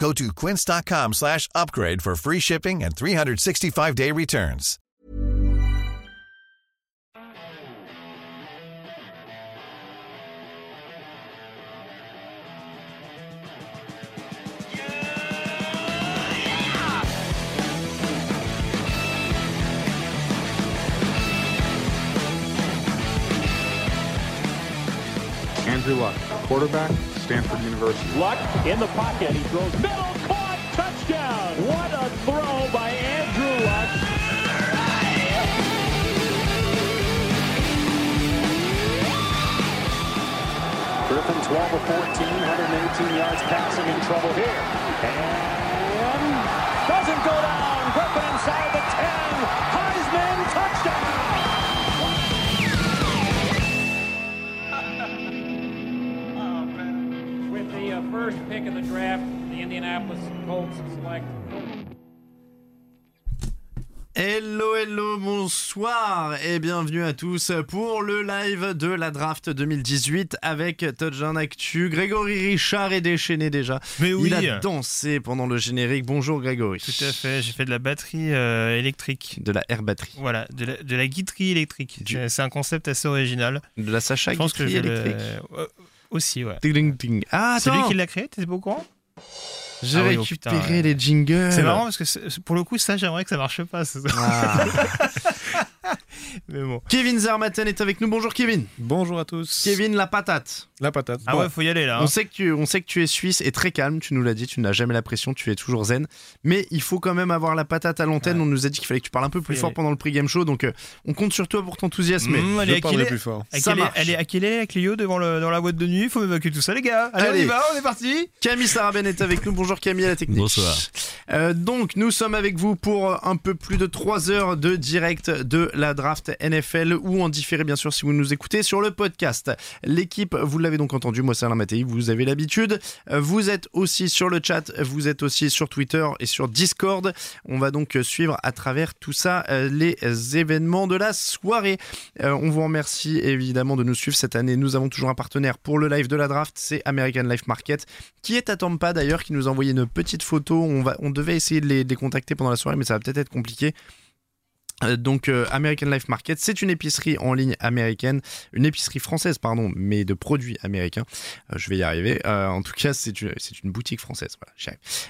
Go to quince.com slash upgrade for free shipping and 365-day returns. Andrew Luck, quarterback, Stanford University. Luck in the pocket. He throws middle, caught, touchdown. What a throw by Andrew Luck. Griffin 12 of 14, 118 yards passing in trouble here. And first pick of the draft, the Indianapolis Colts select Hello, hello, bonsoir et bienvenue à tous pour le live de la draft 2018 avec Touchdown Actu. Grégory Richard est déchaîné déjà. Mais oui. Il a dansé pendant le générique. Bonjour Grégory. Tout à fait, j'ai fait de la batterie euh, électrique. De la air batterie. Voilà, de la, de la guiterie électrique. Du- C'est- un concept assez original. De la Sacha le- électrique. Euh, aussi, ouais. Ding. Ah, C'est lui qui l'a créé, t'es pas au courant? J'ai Ah oui, oh récupéré putain, les jingles. C'est marrant parce que pour le coup, ça, j'aimerais que ça marche pas. Ah. Mais bon. Kevin Zermatten est avec nous. Bonjour Kevin. Bonjour à tous. Kevin la patate. La patate. Ah Bon, ouais, faut y aller là. hein. On sait, que tu, on sait que tu es suisse et très calme, tu nous l'as dit, tu n'as jamais la pression, tu es toujours zen. Mais il faut quand même avoir la patate à l'antenne. Ouais. On nous a dit qu'il fallait que tu parles un peu plus fort aller. pendant le pre-game show, donc euh, on compte sur toi pour t'enthousiasmer. Mmh, elle est parlerai plus fort. Ça marche. elle est à quelle est Clio devant le, dans la boîte de nuit Il faut m'évacuer tout ça, les gars. Allez, Allez. on y va, on est parti. Camille Saraben est avec nous. Bonjour Camille à la technique. Bonsoir. Euh, donc nous sommes avec vous pour un peu plus de 3 heures de direct de la draft NFL ou en différé bien sûr si vous nous écoutez sur le podcast. L'équipe, vous l'avez donc entendu, moi c'est Alain Mattei, vous avez l'habitude. Euh, Vous êtes aussi sur le chat, vous êtes aussi sur Twitter et sur Discord. On va donc suivre à travers tout ça euh, les événements de la soirée. Euh, on vous remercie évidemment de nous suivre cette année. Nous avons toujours un partenaire pour le live de la draft, c'est American Life Market, qui est à Tampa d'ailleurs, qui nous a envoyé une petite photo. On, va, on devait essayer de les contacter pendant la soirée, mais ça va peut-être être compliqué. Euh, Donc euh, American Life Market, c'est une épicerie en ligne américaine, une épicerie française pardon, mais de produits américains. Euh, je vais y arriver. En tout cas, c'est une, boutique française.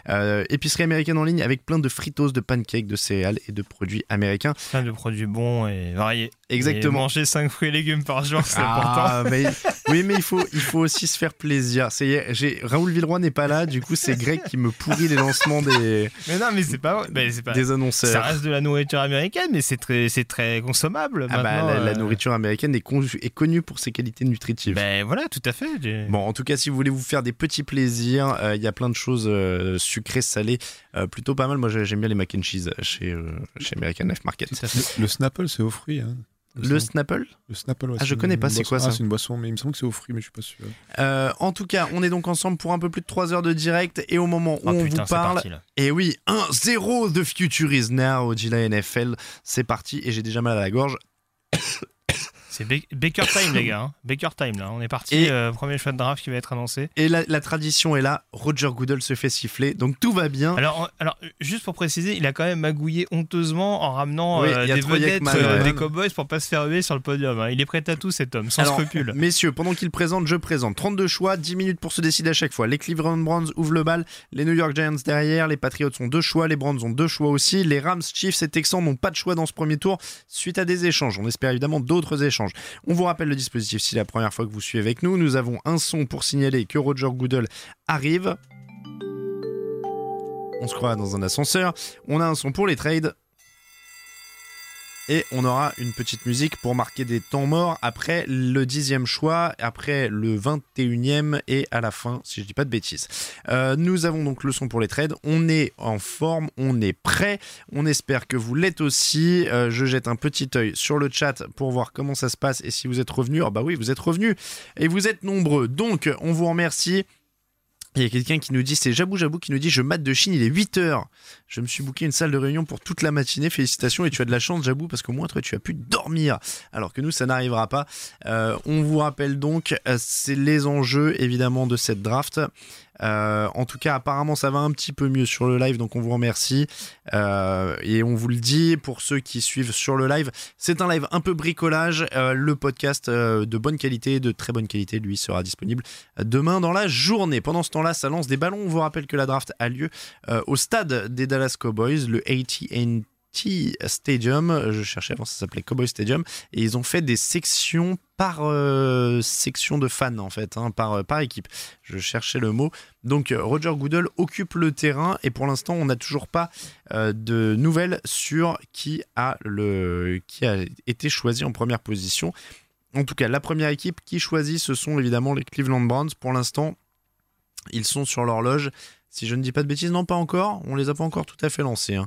Voilà, épicerie américaine en ligne avec plein de fritos, de pancakes, de céréales et de produits américains. Plein de produits bons et variés. Exactement. Et manger 5 fruits et légumes par jour, c'est Ah, mais- oui, mais il faut, il faut aussi se faire plaisir. C'est, j'ai, Raoul Villeroy n'est pas là, du coup c'est Greg qui me pourrit les lancements des, Mais non, mais c'est pas. mais c'est pas... des annonceurs. Ça reste de la nourriture américaine, mais c'est très, c'est très consommable. Ah bah, maintenant, la, la euh. nourriture américaine est, con- est connue pour ses qualités nutritives. Ben voilà, tout à fait. Bon, en tout cas, si vous voulez vous faire des petits plaisirs, euh, il y a plein de choses euh, sucrées, salées, euh, plutôt pas mal. Moi, j'ai- j'aime bien les mac and cheese chez, euh, chez American Life Market. Le Snapple, c'est aux fruits. Hein. Le. Snapple Le Snapple, ouais, Ah, je connais pas, c'est quoi, ça Ah, C'est une boisson, mais il me semble que c'est aux fruits, mais je suis pas sûr. Euh, En tout cas, on est donc ensemble pour un peu plus de 3 heures de direct. Et au moment où Oh on putain, vous parle, parti et oui, 1-0 The Future is Now, dit la NFL. C'est parti, et j'ai déjà mal à la gorge. C'est C'est Ba- Baker Time, les gars. hein. Baker Time, là. On est parti. Et- euh, premier choix de draft qui va être annoncé. Et la, la tradition est là, Roger Goodell se fait siffler, donc tout va bien. Alors, juste pour préciser, il a quand même magouillé honteusement en ramenant Oui, euh, des vedettes euh, des Cowboys pour pas se faire huer sur le podium. hein. Il est prêt à tout, cet homme, sans Alors, scrupule. Messieurs, pendant qu'il présente, je présente. 32 choix, 10 minutes pour se décider à chaque fois. Les Cleveland Browns ouvrent le bal, les New York Giants derrière, les Patriots ont deux choix, les Browns ont deux choix aussi, les Rams, Chiefs et Texans n'ont pas de choix dans ce premier tour suite à des échanges. On espère évidemment d'autres échanges. On vous rappelle le dispositif si la première fois que vous suivez avec nous. Nous avons un son pour signaler que Roger Goodell arrive. On se croit dans un ascenseur. On a un son pour les trades. Et on aura une petite musique pour marquer des temps morts après le dixième choix, après le 21e et à la fin, si je dis pas de bêtises. Euh, nous avons donc le son pour les trades. On est en forme, on est prêt. On espère que vous l'êtes aussi. Euh, je jette un petit œil sur le chat pour voir comment ça se passe et si vous êtes revenus. Oh bah oui, vous êtes revenus et vous êtes nombreux. Donc, on vous remercie. Il y a quelqu'un qui nous dit, c'est Jabou Jabou qui nous dit Je mate de Chine, il est 8h. Je me suis booké une salle de réunion pour toute la matinée. Félicitations et tu as de la chance, Jabou, parce qu'au moins toi tu as pu dormir. Alors que nous, ça n'arrivera pas. Euh, on vous rappelle donc, euh, c'est les enjeux évidemment de cette draft. Euh, en tout cas, apparemment, ça va un petit peu mieux sur le live, donc on vous remercie. Euh, et on vous le dit, pour ceux qui suivent sur le live, c'est un live un peu bricolage. Euh, le podcast de bonne qualité, de très bonne qualité, lui, sera disponible demain dans la journée. Pendant ce temps-là, ça lance des ballons. On vous rappelle que la draft a lieu au stade des Dallas Cowboys, le AT&T Stadium. Je cherchais avant, ça s'appelait Cowboy Stadium. Et ils ont fait des sections par euh, section de fans, en fait, hein, par, euh, par équipe. Je cherchais le mot. Donc, euh, Roger Goodell occupe le terrain. Et pour l'instant, on n'a toujours pas de nouvelles sur qui a, le, qui a été choisi en première position. En tout cas, la première équipe qui choisit, ce sont évidemment les Cleveland Browns. Pour l'instant, ils sont sur l'horloge. Si je ne dis pas de bêtises, non, pas encore. On les a pas encore tout à fait lancés. hein.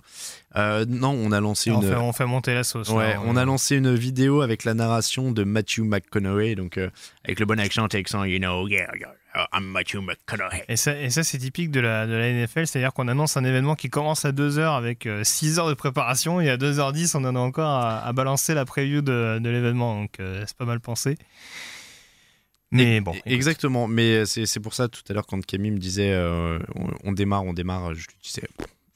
Euh, non, on a lancé on, une. fait, on fait monter la sauce. Ouais, là. on a lancé une vidéo avec la narration de Matthew McConaughey, donc euh, avec le bon accent texan, you know, yeah, yeah, I'm Matthew McConaughey. Et ça, et ça c'est typique de la, de la NFL, c'est-à-dire qu'on annonce un événement qui commence à 2h avec 6 heures de préparation et à 2h10 on en a encore à, à balancer la preview de, de l'événement, donc euh, c'est pas mal pensé. Mais bon, écoute. Exactement, mais c'est c'est pour ça tout à l'heure quand Camille me disait euh, on, on démarre, on démarre, je lui disais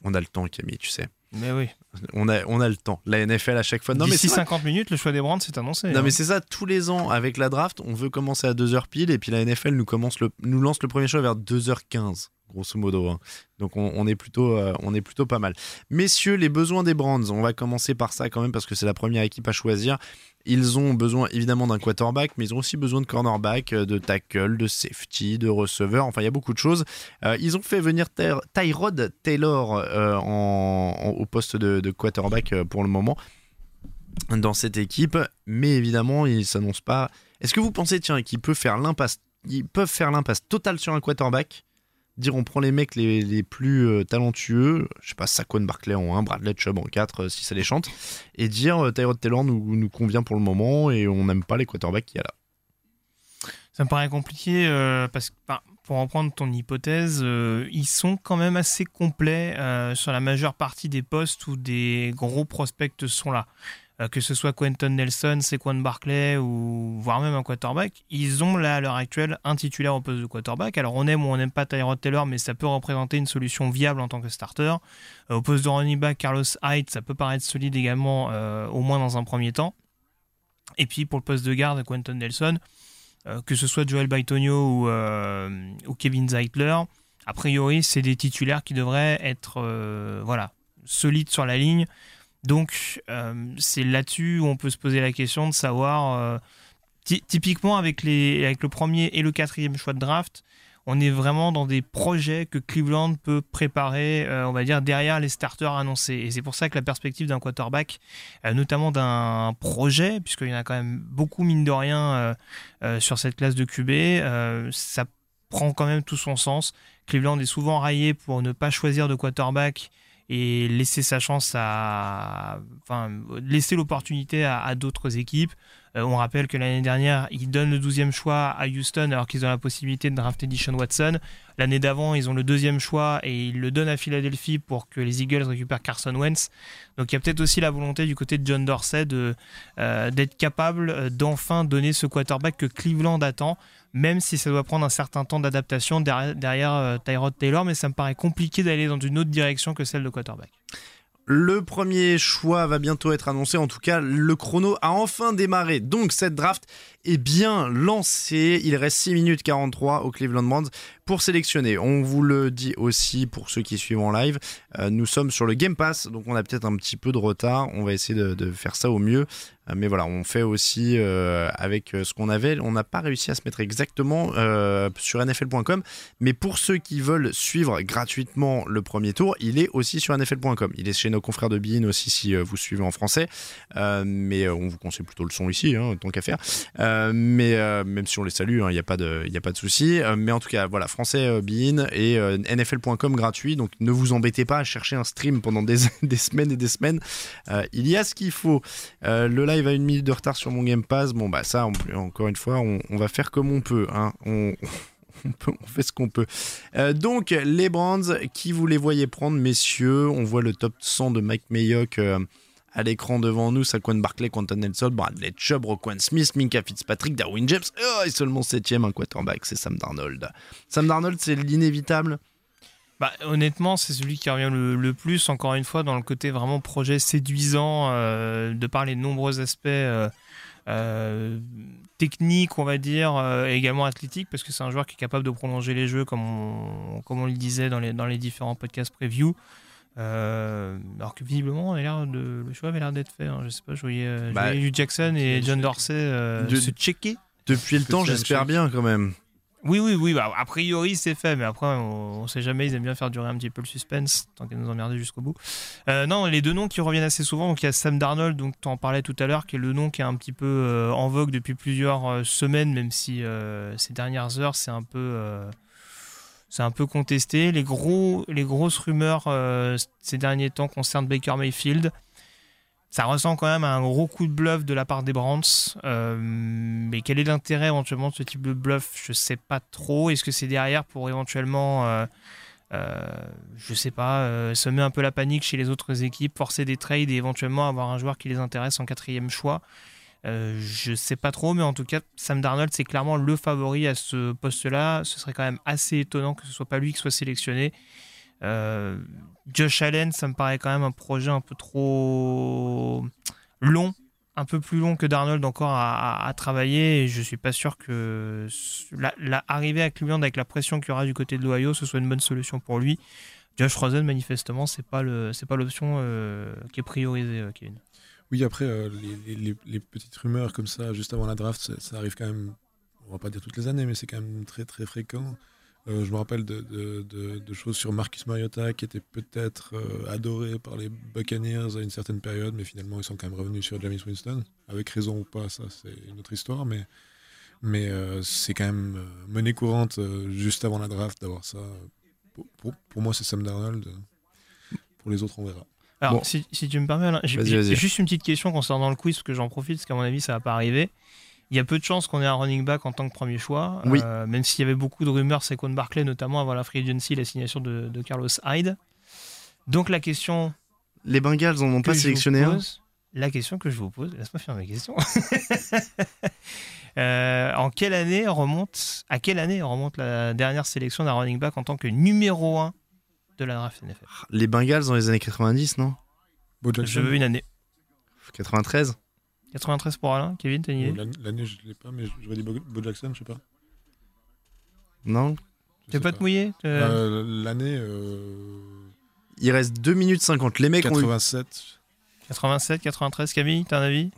on a le temps Camille, tu sais. mais oui. On a, on a le temps. La NFL à chaque fois. Non, mais D'ici c'est vrai. 50 minutes, le choix des Brands s'est annoncé. Non hein. mais c'est ça, tous les ans avec la draft, on veut commencer à 2h pile et puis la NFL nous, commence le, nous lance le premier choix vers 2h15, grosso modo. hein. Donc on, on est plutôt, euh, on est plutôt pas mal. Messieurs, les besoins des Brands, on va commencer par ça quand même parce que c'est la première équipe à choisir. Ils ont besoin évidemment d'un quarterback, mais ils ont aussi besoin de cornerback, euh, de tackle, de safety, de receveur. Enfin, il y a beaucoup de choses. Euh, ils ont fait venir Ty- Tyrod Taylor au poste de, quarterback pour le moment dans cette équipe, mais évidemment, il s'annonce pas. Est-ce que vous pensez, tiens, qu'ils peuvent faire l'impasse, ils peuvent faire l'impasse totale sur un quarterback, dire on prend les mecs les, les plus euh, talentueux, je sais pas, Saquon Barkley en 1, Bradley Chubb en 4, euh, si ça les chante, et dire euh, Tyrod Taylor nous, nous convient pour le moment et on n'aime pas les quarterbacks qu'il y a là. Ça me paraît compliqué parce que, pour reprendre ton hypothèse, ils sont quand même assez complets sur la majeure partie des postes où des gros prospects sont là. Euh, que ce soit Quentin Nelson, Saquon Barkley ou voire même un quarterback, ils ont là à l'heure actuelle un titulaire au poste de quarterback. Alors on aime ou on n'aime pas Tyrod Taylor, mais ça peut représenter une solution viable en tant que starter. Euh, au poste de running back, Carlos Hyde, ça peut paraître solide également, euh, au moins dans un premier temps. Et puis pour le poste de garde, Quentin Nelson, que ce soit Joel Baitonio ou, ou Kevin Zeitler, a priori, c'est des titulaires qui devraient être voilà, solides sur la ligne. Donc, euh, c'est là-dessus où on peut se poser la question de savoir. euh, ty- typiquement, avec, les, avec le premier et le quatrième choix de draft, on est vraiment dans des projets que Cleveland peut préparer, euh, on va dire, derrière les starters annoncés. Et c'est pour ça que la perspective d'un quarterback, notamment d'un projet, puisqu'il y en a quand même beaucoup, mine de rien, sur cette classe de QB, ça prend quand même tout son sens. Cleveland est souvent raillé pour ne pas choisir de quarterback et laisser sa chance à. Enfin, laisser l'opportunité à, à d'autres équipes. Euh, on rappelle que l'année dernière, ils donnent le 12e choix à Houston alors qu'ils ont la possibilité de drafter Dishon Watson. L'année d'avant, ils ont le deuxième choix et ils le donnent à Philadelphie pour que les Eagles récupèrent Carson Wentz. Donc il y a peut-être aussi la volonté du côté de John Dorsey euh, d'être capable euh, d'enfin donner ce quarterback que Cleveland attend, même si ça doit prendre un certain temps d'adaptation derrière, Tyrod Taylor, mais ça me paraît compliqué d'aller dans une autre direction que celle de quarterback. Le premier choix va bientôt être annoncé. En tout cas, le chrono a enfin démarré. Donc, cette draft bien lancée. Il reste 6 minutes 43 au Cleveland Browns pour sélectionner. On vous le dit aussi pour ceux qui suivent en live. euh, nous sommes sur le Game Pass, donc on a peut-être un petit peu de retard. On va essayer de, faire ça au mieux. Euh, mais voilà, on fait aussi euh, avec ce qu'on avait. On n'a pas réussi à se mettre exactement sur NFL.com. Mais pour ceux qui veulent suivre gratuitement le premier tour, il est aussi sur NFL.com. Il est chez nos confrères de Bean aussi si vous suivez en français. Mais on vous conseille plutôt le son ici, hein, tant qu'à faire. Euh, mais euh, même si on les salue, il n'y a pas de, y a pas de souci. Euh, mais en tout cas, voilà, français Bean et NFL.com gratuit. Donc ne vous embêtez pas à chercher un stream pendant des, des semaines et des semaines. Il y a ce qu'il faut. Le live a une minute de retard sur mon Game Pass. Bon, bah ça, encore une fois, on, va faire comme on peut. Hein. On, peut- on fait ce qu'on peut. Donc, les Brands, qui vous les voyez prendre, messieurs? On voit le top 100 de Mike Mayock à l'écran devant nous. Saquon Barkley, Quentin Nelson, Bradley Chubb, Roquan Smith, Minka Fitzpatrick, Darwin James. Oh, et seulement septième, un quarterback, c'est Sam Darnold. Sam Darnold, c'est l'inévitable? Bah, honnêtement, c'est celui qui revient le, plus, encore une fois, dans le côté vraiment projet séduisant, euh, de par les nombreux aspects euh, euh, techniques, on va dire, et également athlétiques, parce que c'est un joueur qui est capable de prolonger les jeux, comme on, comme on le disait dans les, dans les différents podcasts preview. Euh, alors que visiblement, on a l'air de, le choix avait l'air d'être fait. hein. Je sais pas, je voyais, je Bah, voyais Hugh Jackson et John Dorsey euh, de- se checker. Depuis le temps, j'espère bien quand même. Oui, oui, oui. Bah, a priori, c'est fait, mais après, on, on sait jamais. Ils aiment bien faire durer un petit peu le suspense, tant qu'à nous emmerder jusqu'au bout. Euh, non, les deux noms qui reviennent assez souvent. Donc, il y a Sam Darnold, donc tu en parlais tout à l'heure, qui est le nom qui est un petit peu euh, en vogue depuis plusieurs euh, semaines, même si euh, ces dernières heures, c'est un peu. C'est un peu contesté. Les, gros, les grosses rumeurs euh, ces derniers temps concernent Baker Mayfield. Ça ressemble quand même à un gros coup de bluff de la part des Browns. Euh, mais quel est l'intérêt éventuellement de ce type de bluff? Je sais pas trop. Est-ce que c'est derrière pour éventuellement, euh, euh, je sais pas, semer un peu la panique chez les autres équipes, forcer des trades et éventuellement avoir un joueur qui les intéresse en quatrième choix? Euh, je sais pas trop, mais en tout cas, Sam Darnold, c'est clairement le favori à ce poste-là. Ce serait quand même assez étonnant que ce soit pas lui qui soit sélectionné. Euh, Josh Allen, ça me paraît quand même un projet un peu trop long, un peu plus long que Darnold encore à, travailler. Et je suis pas sûr que la, à Cleveland avec la pression qu'il y aura du côté de l'Ohio, ce soit une bonne solution pour lui. Josh Rosen, manifestement, c'est pas c'est pas l'option euh, qui est priorisée, Kevin. Oui, après, euh, les, petites rumeurs comme ça, juste avant la draft, ça, arrive quand même, on va pas dire toutes les années, mais c'est quand même très très fréquent. Euh, je me rappelle de, choses sur Marcus Mariota qui était peut-être euh, adoré par les Buccaneers à une certaine période, mais finalement ils sont quand même revenus sur James Winston. Avec raison ou pas, ça c'est une autre histoire, mais, c'est quand même monnaie courante juste avant la draft d'avoir ça. Pour moi, c'est Sam Darnold. Pour les autres, on verra. Alors, Bon. si, si tu me permets, Alain, j'ai juste une petite question concernant le quiz, parce que j'en profite, parce qu'à mon avis, ça va pas arriver. Il y a peu de chances qu'on ait un running back en tant que premier choix, Oui. euh, même s'il y avait beaucoup de rumeurs, Saquon Barclay, notamment avant la free agency, la signature de, de Carlos Hyde. Donc la question Les Bengals en ont pas sélectionné un la question que je vous pose, laisse-moi faire ma question. Euh, en quelle année remonte, à quelle année remonte la dernière sélection d'un running back en tant que numéro 1 de la draft NFL Les Bengals dans les années 90, non? Bo Je veux une année. 93 93 pour Alain, Kevin, t'as une idée? L'année- je l'ai pas, mais j'aurais dit Bo, Bo Jackson, je sais pas. Non? Je T'es sais pas te mouiller te- Euh, L'année euh, Il reste 2 minutes 50. Les mecs ont eu 87. 87, 93, Camille, t'as un avis?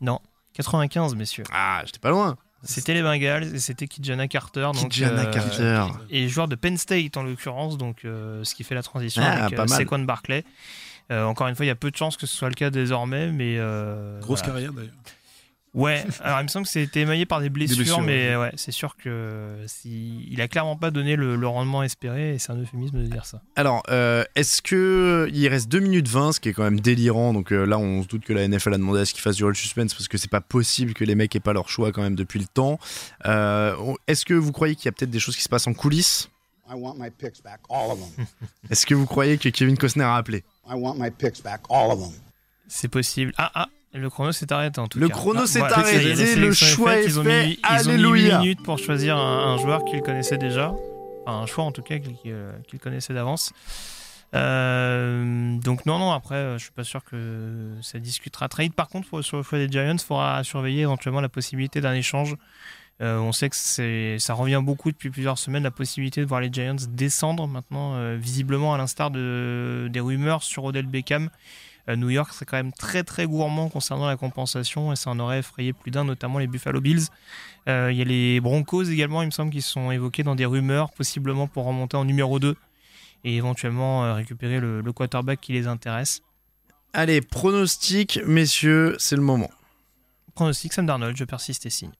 Non. 95, messieurs. Ah, j'étais pas loin. C'était les Bengals et c'était Kijana Carter. Donc, Kijana euh, Carter. Et joueur de Penn State en l'occurrence, donc euh, ce qui fait la transition Ah, avec euh. Saquon Barclay. Euh, encore une fois, il y a peu de chances que ce soit le cas désormais, mais. euh, Grosse voilà. carrière d'ailleurs. Ouais, alors il me semble que c'était émaillé par des blessures, blessures, mais ouais, c'est sûr que si, il a clairement pas donné le, le rendement espéré, et c'est un euphémisme de dire ça. Alors, euh, est-ce que il reste 2 minutes 20, ce qui est quand même délirant. Donc euh, là, on se doute que la NFL a demandé à ce qu'il fasse du roll suspense parce que c'est pas possible que les mecs aient pas leur choix quand même depuis le temps. Euh, est-ce que vous croyez qu'il y a peut-être des choses qui se passent en coulisses? I want my picks back, all of them. Est-ce que vous croyez que Kevin Costner a appelé? I want my picks back, all of them. C'est possible. Ah ah, le chrono s'est arrêté en tout Le cas. chrono Ah, s'est voilà, ça y est, arrêté, le choix est ils ont fait, ils ont mis alléluia. 8 minutes pour choisir un, un joueur qu'ils connaissaient déjà. Enfin, un choix en tout cas qu'ils euh, connaissaient d'avance. Euh, donc non, non, après, euh, je suis pas sûr que ça discutera très vite. Par contre, pour- sur le choix des Giants, il faudra surveiller éventuellement la possibilité d'un échange. Euh, on sait que ça revient beaucoup depuis plusieurs semaines, la possibilité de voir les Giants descendre maintenant, euh, visiblement à l'instar de, des rumeurs sur Odell Beckham. Euh, New York serait quand même très très gourmand concernant la compensation et ça en aurait effrayé plus d'un, notamment les Buffalo Bills. Euh, Il y a les Broncos également, il me semble, qui sont évoqués dans des rumeurs, possiblement pour remonter en numéro 2 et éventuellement euh, récupérer le, le quarterback qui les intéresse. Allez, pronostic, messieurs, c'est le moment. Pronostic Sam Darnold, je persiste et signe.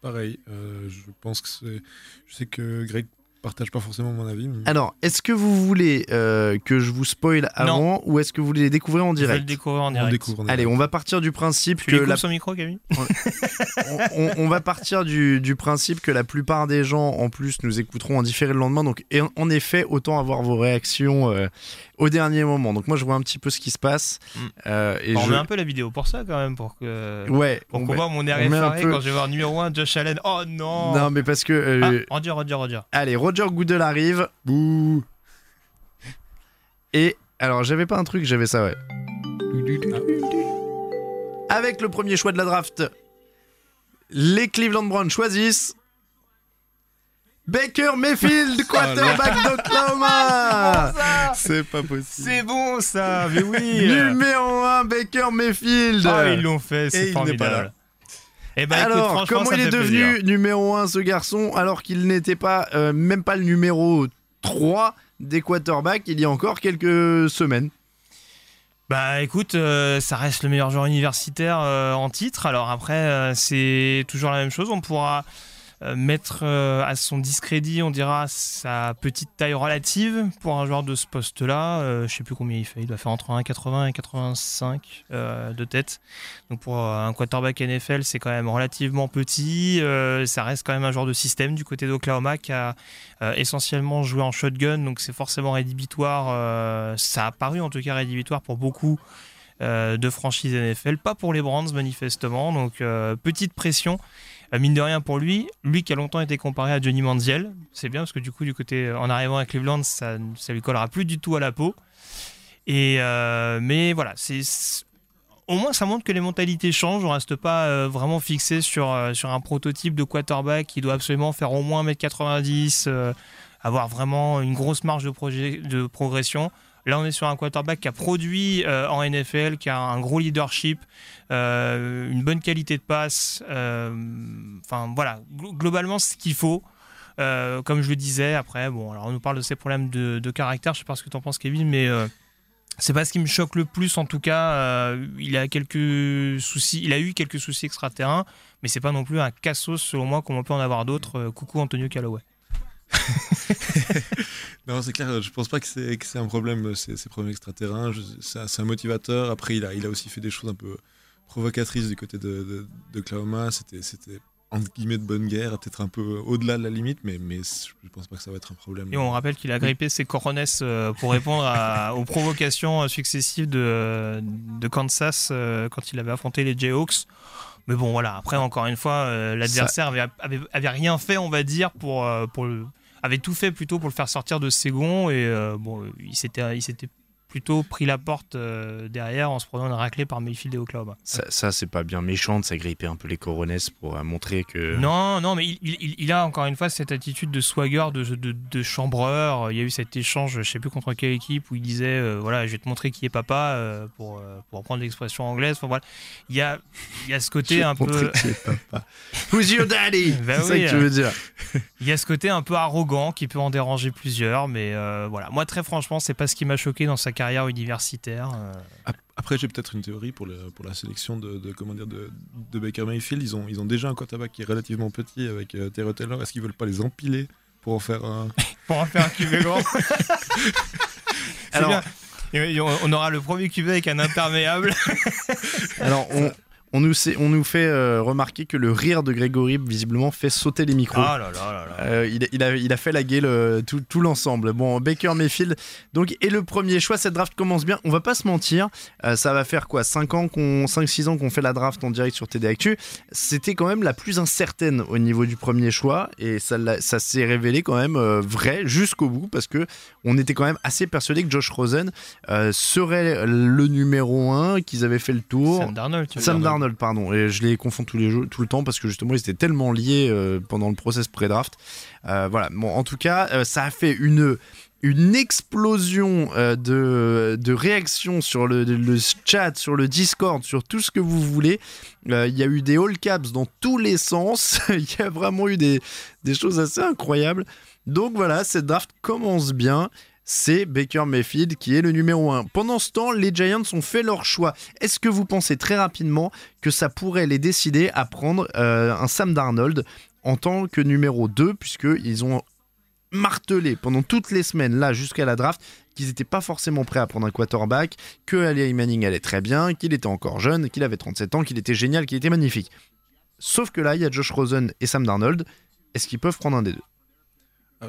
Pareil, euh, je pense que c'est. Je sais que Greg partage pas forcément mon avis. mais- Alors, est-ce que vous voulez euh, que je vous spoil avant ou est-ce que vous voulez les découvrir en Je vais le direct découvrir en on direct. découvre. on Allez, découvre. on va partir du principe Tu que la son micro, Camille on, on- on va partir du, du principe que la plupart des gens en plus nous écouteront en différé le lendemain. Donc, en, en effet, autant avoir vos réactions euh, au dernier moment. Donc, moi, je vois un petit peu ce qui se passe. Mm. euh, et On je... met un peu la vidéo pour ça quand même, pour que. Ouais, Pour on qu'on voit mon air on effaré peu- quand je vais voir numéro 1 Josh Allen. Oh non, Non, mais parce que. euh, Ah, Roger, Roger. Allez, Roger Goodell arrive. Bouh. Et alors, j'avais pas un truc, j'avais ça, ouais. Avec le premier choix de la draft, les Cleveland Browns choisissent Baker Mayfield, quarterback d'Oklahoma. C'est pas possible. C'est bon ça, mais oui. Numéro 1, Baker Mayfield. Ah, ils l'ont fait, c'est formidable. Eh ben, alors, comment il est devenu plaisir. numéro 1 ce garçon alors qu'il n'était pas euh, même pas le numéro 3 des quarterbacks il y a encore quelques semaines? Bah écoute, euh, ça reste le meilleur joueur universitaire euh, en titre. Alors après, c'est toujours la même chose. On pourra mettre euh, à son discrédit, on dira, sa petite taille relative pour un joueur de ce poste-là. Euh, je sais plus combien il fait. Il doit faire entre 1,80 et 85 euh, de tête. Donc pour euh, un quarterback NFL, c'est quand même relativement petit. Euh, ça reste quand même un joueur de système du côté d'Oklahoma qui a euh, essentiellement joué en shotgun. Donc c'est forcément rédhibitoire. euh, ça a paru en tout cas rédhibitoire pour beaucoup euh, de franchises NFL. Pas pour les Brands manifestement. Donc euh, petite pression. Euh, mine de rien pour lui, lui qui a longtemps été comparé à Johnny Manziel, c'est bien parce que du coup du côté en arrivant à Cleveland, ça, ça lui collera plus du tout à la peau. Et euh, mais voilà, c'est au moins ça montre que les mentalités changent. On reste pas euh, vraiment fixé sur euh, sur un prototype de quarterback qui doit absolument faire au moins 1m90, euh, avoir vraiment une grosse marge de, projet, de progression. Là, on est sur un quarterback qui a produit euh, en NFL, qui a un gros leadership, euh, une bonne qualité de passe. euh, Enfin, voilà, glo- globalement, ce qu'il faut. Comme je le disais, après, bon, alors on nous parle de ses problèmes de, caractère. Je sais pas ce que tu en penses, Kevin, mais c'est pas ce qui me choque le plus. En tout cas, il a quelques soucis. Il a eu quelques soucis extra-terrain, mais c'est pas non plus un cassos selon moi, comme on peut en avoir d'autres. Coucou Antonio Callaway. Non, c'est clair, je pense pas que c'est un problème, ces, ces problèmes extraterrains. C'est un, motivateur. Après, il a, il a aussi fait des choses un peu provocatrices du côté de, de, d'Oklahoma. C'était, c'était entre guillemets de bonne guerre, peut-être un peu au-delà de la limite, mais, mais je pense pas que ça va être un problème. Et on rappelle qu'il a grippé ses coronets euh, pour répondre à- aux provocations euh, successives de, de Kansas euh, quand il avait affronté les Jayhawks. Mais bon, voilà. Après, encore une fois, l'adversaire avait, avait, avait rien fait, on va dire, pour, pour le, avait tout fait plutôt pour le faire sortir de ses. Et euh, bon, il s'était plutôt pris la porte euh, derrière en se prenant une raclée par Mayfield et Oklahoma. Ça, ça, c'est pas bien méchant de s'agripper un peu les coronesses pour euh, montrer que. Non, non, mais il, il- il a encore une fois cette attitude de swagger, de, de, de chambreur. Il y a eu cet échange, je sais plus contre quelle équipe, où il disait euh, voilà, je vais te montrer qui est papa, euh, pour, euh, pour reprendre l'expression anglaise. Enfin, voilà. il, y a, il y a ce côté un peu. Who's your daddy? Ben C'est ça oui, que tu veux dire. Il y a ce côté un peu arrogant qui peut en déranger plusieurs, mais euh, voilà. Moi, très franchement, c'est pas ce qui m'a choqué dans sa carrière universitaire. euh. Après, j'ai peut-être une théorie pour, le, pour la sélection de, de, comment dire, de, de Baker Mayfield. Ils ont, ils ont déjà un quarterback qui est relativement petit avec euh, Terry Taylor. Est-ce qu'ils veulent pas les empiler pour en faire un? Pour en faire un QB grand. Alors- Alors, on aura le premier QB avec un imperméable. Alors, on, on nous, sait- on nous fait euh, remarquer que le rire de Grégory, visiblement, fait sauter les micros. Là là là là. Euh, il, il a, il a fait la gueule euh, tout, tout l'ensemble. Bon, Baker Mayfield donc, est le premier choix. Cette draft commence bien. On va pas se mentir. euh, ça va faire quoi? 5 ans qu'on, 5-6 ans qu'on fait la draft en direct sur TD Actu. C'était quand même la plus incertaine au niveau du premier choix. Et ça, s'est révélé quand même euh, vrai jusqu'au bout parce que on était quand même assez persuadé que Josh Rosen euh, serait le numéro 1, qu'ils avaient fait le tour. Sam Darnold, tu veux Sam dire. Darnold, Et je les confonds tous les jours, tout le temps parce que justement ils étaient tellement liés euh, pendant le process pré-draft. Euh, voilà. Bon, en tout cas, euh, ça a fait une une explosion de, réactions sur le, chat, sur le Discord, sur tout ce que vous voulez. Il y a eu des all caps dans tous les sens. Il y a vraiment eu des choses assez incroyables. Donc voilà, cette draft commence bien. C'est Baker Mayfield qui est le numéro 1. Pendant ce temps, les Giants ont fait leur choix. Est-ce que vous pensez très rapidement que ça pourrait les décider à prendre euh, un Sam Darnold en tant que numéro 2, puisqu'ils ont martelé pendant toutes les semaines, là, jusqu'à la draft, qu'ils n'étaient pas forcément prêts à prendre un quarterback, que Ali Manning allait très bien, qu'il était encore jeune, qu'il avait 37 ans, qu'il était génial, qu'il était magnifique. Sauf que là, il y a Josh Rosen et Sam Darnold. Est-ce qu'ils peuvent prendre un des deux?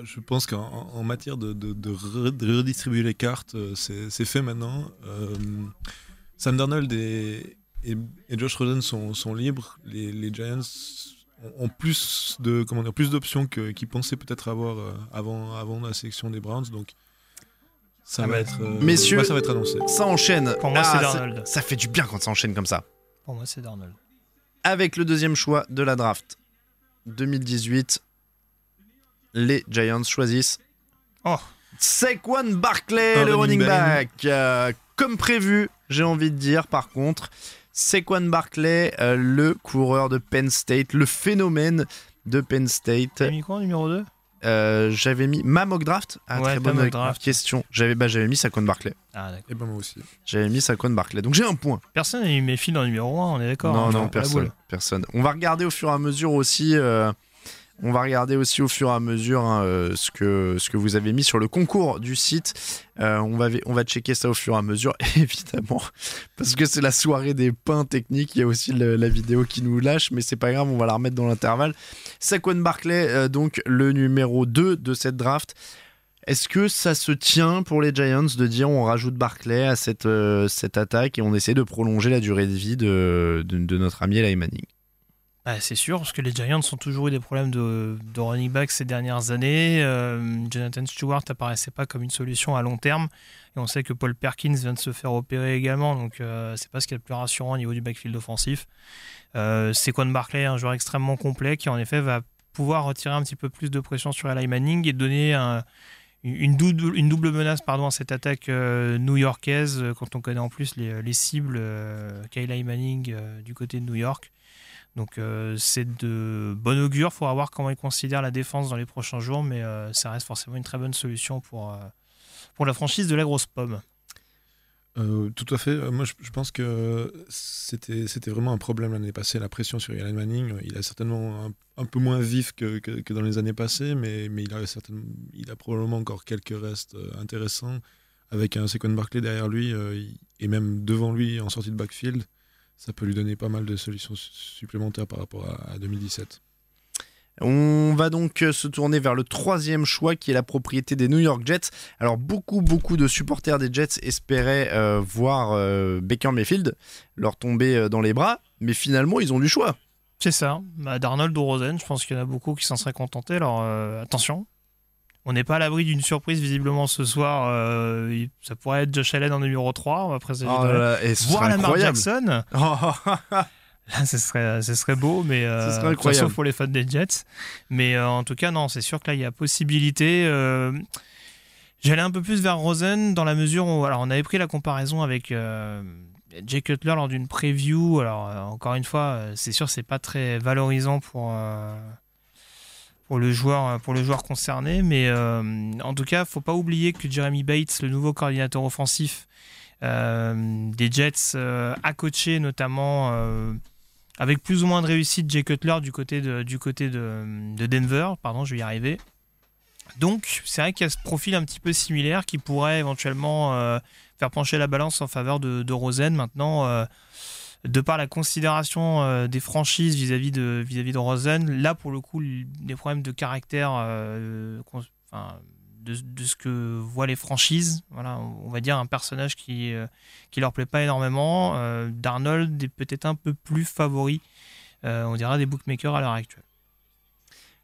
Je pense qu'en en- en matière de, de- de re- de redistribuer les cartes, euh, c'est fait maintenant. Euh, Sam Darnold et, et, et Josh Rosen sont, sont libres. Les, les Giants ont, plus de comment dire, plus d'options qu'ils pensaient peut-être avoir euh, avant, avant la sélection des Browns. Donc ça Ah va bah, être euh, Messieurs- ouais, ça va être annoncé. Ça enchaîne. Pour moi, Ah, c'est ça- Darnold. ça fait du bien quand ça enchaîne comme ça. Pour moi, c'est Darnold. avec le deuxième choix de la draft 2018, les Giants choisissent Oh. Saquon Barkley, le running back. Euh, comme prévu, j'ai envie de dire, par contre, Saquon Barkley, euh, le coureur de Penn State, le phénomène de Penn State. T'as mis quoi en numéro 2 Euh, j'avais mis ma mock draft. Ah, Ouais, très bonne mock draft. question. J'avais bah, j'avais mis Saquon Barkley. Ah, d'accord. Et ben moi aussi. J'avais mis Saquon Barkley. Donc j'ai un point. Personne n'a eu mes fils en numéro 1, on est d'accord Non, hein, non, personne, personne. On va regarder au fur et à mesure aussi. euh, on va regarder aussi au fur et à mesure hein, euh, ce, que, vous avez mis sur le concours du site. Euh, on, va, on va checker ça au fur et à mesure, évidemment, parce que c'est la soirée des pains techniques. Il y a aussi la vidéo qui nous lâche, mais c'est pas grave, on va la remettre dans l'intervalle. Saquon Barclay, euh, donc le numéro 2 de cette draft. Est-ce que ça se tient pour les Giants de dire on rajoute Barclay à cette, attaque et on essaie de prolonger la durée de vie de, notre ami Eli Bah, c'est sûr, parce que les Giants ont toujours eu des problèmes de, running back ces dernières années. Euh, Jonathan Stewart apparaissait pas comme une solution à long terme. Et on sait que Paul Perkins vient de se faire opérer également, donc euh, c'est pas ce qui est le plus rassurant au niveau du backfield offensif. Euh, Saquon Barkley, un joueur extrêmement complet qui en effet va pouvoir retirer un petit peu plus de pression sur Eli Manning et donner un- une, double, menace pardon, à cette attaque new-yorkaise quand on connaît en plus les, les cibles euh, qu'a Eli Manning du côté de New York. Donc euh, c'est de bon augure. Il faudra voir comment ils considèrent la défense dans les prochains jours, mais euh, ça reste forcément une très bonne solution pour, euh, pour la franchise de la grosse pomme. Tout à fait. Moi, je, pense que c'était vraiment un problème l'année passée, la pression sur Eli Manning. Il est certainement un, peu moins vif que, que- dans les années passées, mais, mais il, a certainement, il a probablement encore quelques restes intéressants. Avec un Saquon Barkley derrière lui et même devant lui en sortie de backfield, ça peut lui donner pas mal de solutions su- supplémentaires par rapport à, à 2017. On va donc euh, se tourner vers le troisième choix qui est la propriété des New York Jets. Alors beaucoup beaucoup de supporters des Jets espéraient euh, voir euh, Baker Mayfield leur tomber euh, dans les bras, mais finalement ils ont du choix. C'est ça. Bah, Darnold ou Rosen, je pense qu'il y en a beaucoup qui s'en seraient contentés. Alors euh, attention, on n'est pas à l'abri d'une surprise visiblement ce soir. Euh, ça pourrait être Josh Allen en numéro 3. On va Oh de- là là, et ce Voir serait Lamar incroyable. Jackson. Là, ce serait, ce serait beau, mais euh, serait incroyable. sauf pour les fans des Jets. Mais euh, en tout cas, non, c'est sûr que là, il y a possibilité. euh, J'allais un peu plus vers Rosen dans la mesure où, alors, on avait pris la comparaison avec Jay Cutler lors d'une preview. Alors, encore une fois, c'est sûr, c'est pas très valorisant pour. Euh, pour le, joueur, pour le joueur concerné, mais euh, en tout cas, faut pas oublier que Jeremy Bates, le nouveau coordinateur offensif, des Jets à coacher, notamment avec plus ou moins de réussite Jay Cutler du côté de, du côté de, de Denver. Pardon, je vais y arriver. Donc, c'est vrai qu'il y a ce profil un petit peu similaire qui pourrait éventuellement euh, faire pencher la balance en faveur de, Rosen. Maintenant, euh, de par la considération euh, des franchises vis-à-vis de, Rosen, là, pour le coup, les problèmes de caractère, enfin, de, ce que voient les franchises, on va dire un personnage qui, qui leur plaît pas énormément. Darnold est peut-être un peu plus favori, on dira, des bookmakers à l'heure actuelle.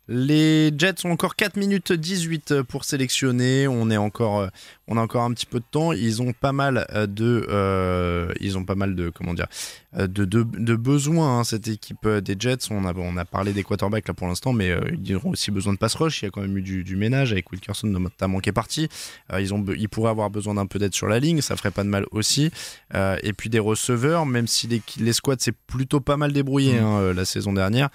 Les Jets ont encore 4 minutes 18 pour sélectionner. On est encore, euh, on a encore un petit peu de temps. Ils ont pas mal euh, de, euh, ils ont pas mal de, comment dire, de, de, de besoins. Hein, cette équipe des Jets. On a, on a parlé des quarterbacks là pour l'instant, mais ils auront aussi besoin de pass rush. Il y a quand même eu du, du ménage avec Wilkerson notamment qui est parti. ils ont, ils pourraient avoir besoin d'un peu d'aide sur la ligne. Ça ferait pas de mal aussi. et puis des receveurs, même si les, les squads c'est plutôt pas mal débrouillé mmh. hein, la saison dernière.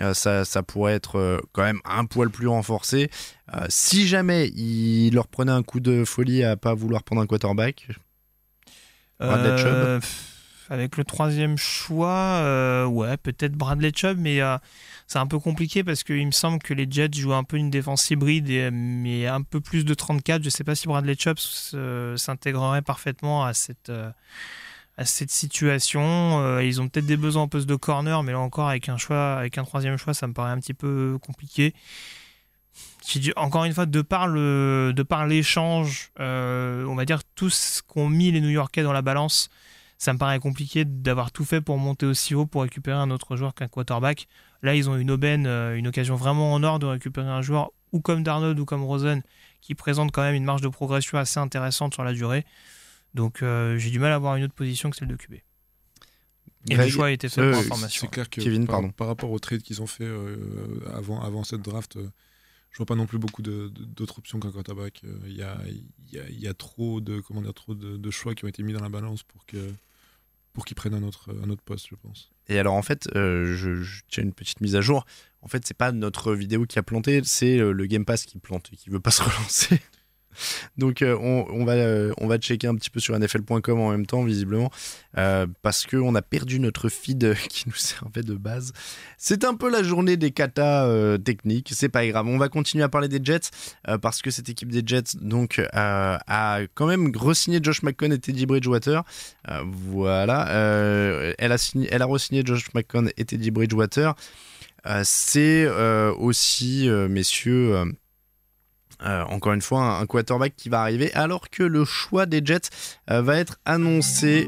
Euh, ça, pourrait être euh, quand même un poil plus renforcé. Euh, si jamais il leur prenait un coup de folie à pas vouloir prendre un quarterback, Bradley Chubb avec le troisième choix, ouais, peut-être Bradley Chubb, mais c'est un peu compliqué parce qu'il me semble que les Jets jouent un peu une défense hybride, et, mais un peu plus de 34. Je ne sais pas si Bradley Chubb s'intégrerait parfaitement à cette, à cette situation. Euh, ils ont peut-être des besoins en poste de corner, mais là encore, avec un choix, avec un troisième choix, ça me paraît un petit peu compliqué. Encore une fois, de par de par l'échange, euh, on va dire tout ce qu'ont mis les New-Yorkais dans la balance, ça me paraît compliqué d'avoir tout fait pour monter aussi haut pour récupérer un autre joueur qu'un quarterback. Là, ils ont une aubaine, euh, une occasion vraiment en or de récupérer un joueur ou comme Darnold ou comme Rosen qui présente quand même une marge de progression assez intéressante sur la durée. Donc euh, j'ai du mal à avoir une autre position que celle de QB. Et le choix a été fait pour information. C'est clair que Kevin, par, pardon. par rapport au trade qu'ils ont fait euh, avant, avant cette draft, euh, je vois pas non plus beaucoup d'autres options qu'un quarterback. Il y, a, y, a, trop, de, comment dire, trop de, choix qui ont été mis dans la balance pour que pour qu'ils prennent un autre, un autre poste, je pense. Et alors en fait, je, je, tiens une petite mise à jour. En fait, c'est pas notre vidéo qui a planté, c'est le Game Pass qui plante et qui veut pas se relancer. Donc euh, on, va, euh, on va checker un petit peu sur nfl.com en même temps, visiblement, euh, parce qu'on a perdu notre feed qui nous servait de base. C'est un peu la journée des katas techniques, c'est pas grave. On va continuer à parler des Jets, parce que cette équipe des Jets donc, a quand même re-signé Josh McCown et Teddy Bridgewater. voilà, elle, a signé, elle a re-signé Josh McCown et Teddy Bridgewater. c'est aussi, messieurs euh, encore une fois, un, quarterback qui va arriver alors que le choix des Jets euh, va être annoncé.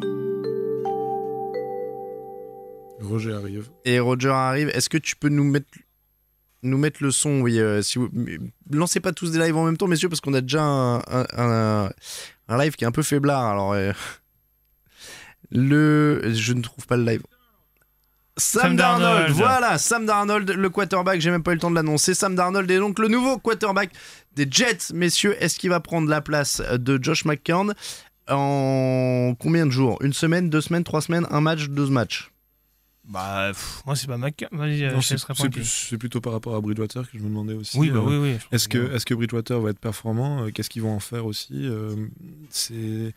Roger arrive. Et Roger arrive. Est-ce que tu peux nous mettre nous mettre le son? Oui. Euh, si vous lancez pas tous des lives en même temps, messieurs, parce qu'on a déjà un, live qui est un peu faiblard. Alors le, je ne trouve pas le live. Sam, Darnold, voilà, Sam Darnold, le quarterback, j'ai même pas eu le temps de l'annoncer. Sam Darnold est donc le nouveau quarterback des Jets, messieurs. Est-ce qu'il va prendre la place de Josh McCown en combien de jours? Une semaine, deux semaines, trois semaines, un match, deux matchs? Bah, moi, c'est pas McCown. Euh, c'est plutôt par rapport à Bridgewater que je me demandais aussi. Oui, bah, oui, oui. Est-ce que, est que Bridgewater va être performant euh, Qu'est-ce qu'ils vont en faire aussi euh, C'est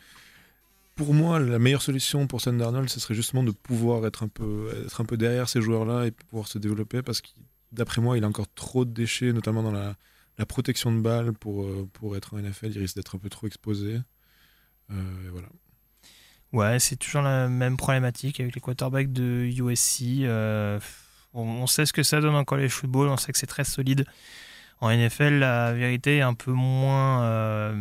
pour moi, la meilleure solution pour Sam Darnold, ce serait justement de pouvoir être un peu, être un peu derrière ces joueurs-là et pouvoir se développer parce que, d'après moi, il a encore trop de déchets, notamment dans la, protection de balles pour, euh, pour être en NFL. Il risque d'être un peu trop exposé. Euh, voilà. Ouais, c'est toujours la même problématique avec les quarterbacks de USC. Euh, on, sait ce que ça donne en college football, on sait que c'est très solide. En NFL, la vérité est un peu moins, euh,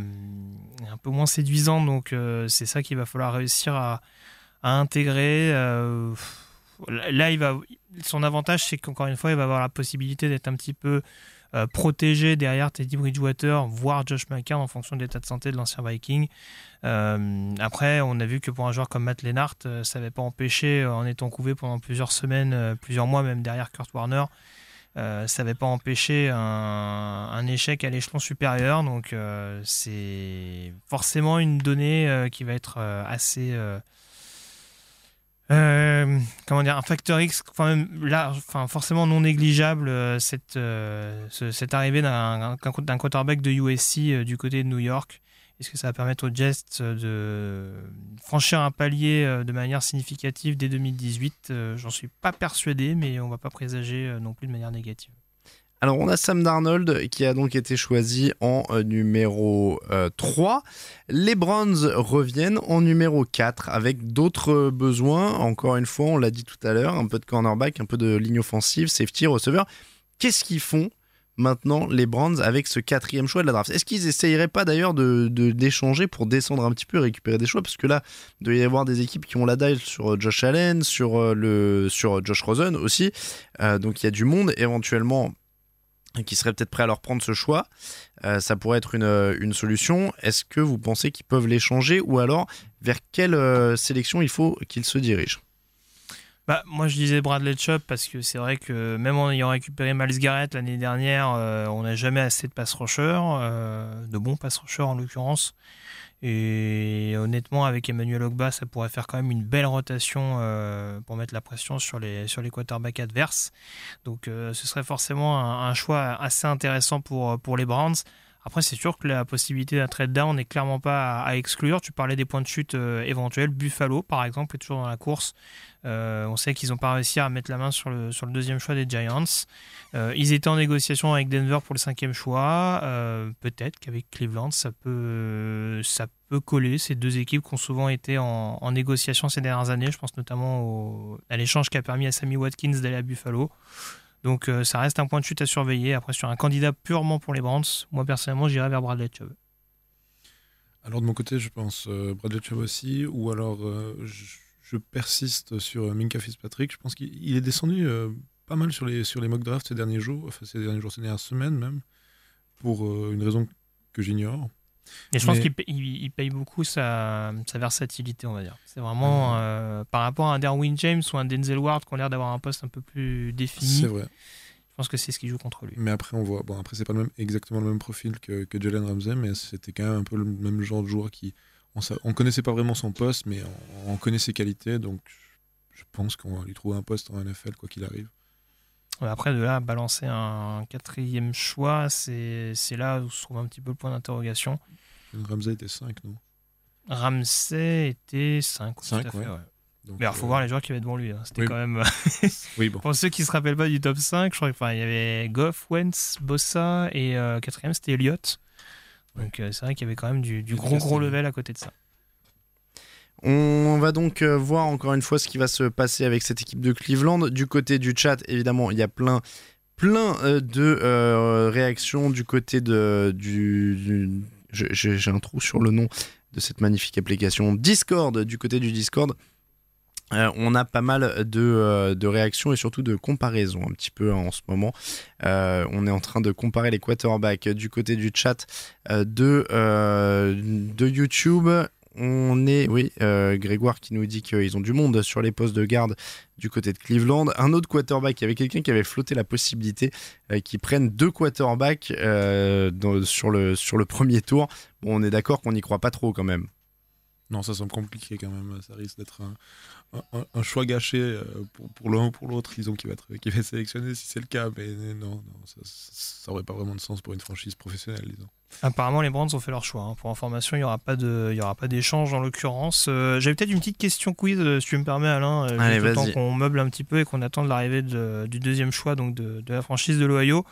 un peu moins séduisante, donc euh, c'est ça qu'il va falloir réussir à, intégrer. Euh, là, il va, son avantage, c'est qu'encore une fois, il va avoir la possibilité d'être un petit peu protégé derrière Teddy Bridgewater, voire Josh McCann en fonction de l'état de santé de l'ancien Viking. après, on a vu que pour un joueur comme Matt Lennart, ça n'avait pas empêché, en étant couvé pendant plusieurs semaines, plusieurs mois même derrière Kurt Warner, euh, ça n'avait pas empêché un, échec à l'échelon supérieur. Donc euh, c'est forcément une donnée euh, qui va être assez... comment dire, un facteur X, enfin, là, enfin, forcément non négligeable, cette, cette arrivée d'un quarterback de USC du côté de New York. Est-ce que ça va permettre aux Jets de franchir un palier euh, de manière significative dès 2018 Euh, J'en suis pas persuadé, mais on va pas présager euh, non plus de manière négative. Alors on a Sam Darnold qui a donc été choisi en euh, numéro euh, 3. Les Browns reviennent en numéro 4 avec d'autres euh, besoins. Encore une fois, on l'a dit tout à l'heure, un peu de cornerback, un peu de ligne offensive, safety, receveur. Qu'est-ce qu'ils font maintenant les Browns avec ce quatrième choix de la draft Est-ce qu'ils essayeraient pas d'ailleurs de, d'échanger pour descendre un petit peu et récupérer des choix? Parce que là, il doit y avoir des équipes qui ont la dalle sur euh, Josh Allen, sur, euh, le, sur Josh Rosen aussi. Euh, donc il y a du monde éventuellement qui serait peut-être prêt à leur prendre ce choix. Euh, ça pourrait être une, euh, une solution. Est-ce que vous pensez qu'ils peuvent l'échanger? Ou alors vers quelle euh, sélection il faut qu'ils se dirigent? Bah, moi, je disais Bradley Chubb parce que c'est vrai que même en ayant récupéré Miles Garrett l'année dernière, euh, on n'a jamais assez de pass rushers, euh, de bons pass rushers en l'occurrence. Et honnêtement, avec Emmanuel Ogba, ça pourrait faire quand même une belle rotation euh, pour mettre la pression sur les, sur les quarterbacks adverses. Donc, euh, ce serait forcément un, un choix assez intéressant pour, pour les Browns. Après, c'est sûr que la possibilité d'un trade down n'est clairement pas à, exclure. Tu parlais des points de chute euh, éventuels. Buffalo, par exemple, est toujours dans la course. Euh, on sait qu'ils n'ont pas réussi à mettre la main sur le, deuxième choix des Giants. Euh, ils étaient en négociation avec Denver pour le cinquième choix. Peut-être qu'avec Cleveland, ça peut, ça peut coller. Ces deux équipes qui ont souvent été en, négociation ces dernières années. Je pense notamment à l'échange qui a permis à Sammy Watkins d'aller à Buffalo. Donc euh, ça reste un point de chute à surveiller. Après, sur un candidat purement pour les Browns, moi personnellement, j'irais vers Bradley Chubb. Alors de mon côté, je pense euh, Bradley Chubb aussi, ou alors euh, je, je persiste sur Minka Fitzpatrick. Je pense qu'il il est descendu pas mal sur les, sur les mock drafts ces derniers jours, enfin ces derniers jours, ces dernières semaines même, pour une raison que j'ignore. Et je pense Mais- qu'il paye, beaucoup sa, sa versatilité, on va dire. C'est vraiment euh, par rapport à un Derwin James ou un Denzel Ward qui ont l'air d'avoir un poste un peu plus défini. C'est vrai. Je pense que c'est ce qui joue contre lui. Mais après, on voit. Bon, après, c'est pas le même, exactement le même profil que, que Jalen Ramsey, mais c'était quand même un peu le même genre de joueur qui. On, on connaissait pas vraiment son poste, mais on, on connaît ses qualités, donc je pense qu'on va lui trouver un poste en NFL, quoi qu'il arrive. Après, de là, balancer un quatrième choix, c'est là où se trouve un petit peu le point d'interrogation. Ramsey était 5, non? Ramsey était 5. Cinq, tout à fait, ouais. ouais. Donc, Mais alors, faut euh, voir les joueurs qui avaient devant lui. hein. C'était oui. quand même. Oui, bon. Pour ceux qui se rappellent pas du top 5, je crois qu'il y avait Goff, Wentz, Bossa et euh, quatrième c'était Elliott. Donc euh, c'est vrai qu'il y avait quand même du, du gros gros level à côté de ça. On va donc euh, voir encore une fois ce qui va se passer avec cette équipe de Cleveland. Du côté du chat, évidemment, il y a plein, plein euh, de euh, réactions du côté de, du, j'ai un trou sur le nom de cette magnifique application Discord. Du côté du Discord, on a pas mal de, réactions et surtout de comparaisons un petit peu hein, en ce moment. On est en train de comparer les quarterbacks du côté du chat de YouTube. On est, oui, euh, Grégoire qui nous dit qu'ils ont du monde sur les postes de garde du côté de Cleveland. Un autre quarterback, il y avait quelqu'un qui avait flotté la possibilité euh, qu'ils prennent deux quarterbacks euh, sur, le, premier tour. Bon, on est d'accord qu'on n'y croit pas trop quand même. Non, ça semble compliqué quand même. Ça risque d'être un- un choix gâché euh, pour, pour l'un ou pour l'autre. Disons qu'il va, être, qu'il va être sélectionné si c'est le cas. Mais non, non ça, ça aurait pas vraiment de sens pour une franchise professionnelle, disons. Apparemment, les Browns ont fait leur choix. hein. Pour information, il n'y aura pas de, il y aura pas d'échange en l'occurrence. Euh, J'avais peut-être une petite question quiz, euh, si tu me permets, Alain. euh, Allez, juste le temps vas-y. qu'on meuble un petit peu et qu'on attende l'arrivée de- du deuxième choix donc de, de la franchise de l'Ohio.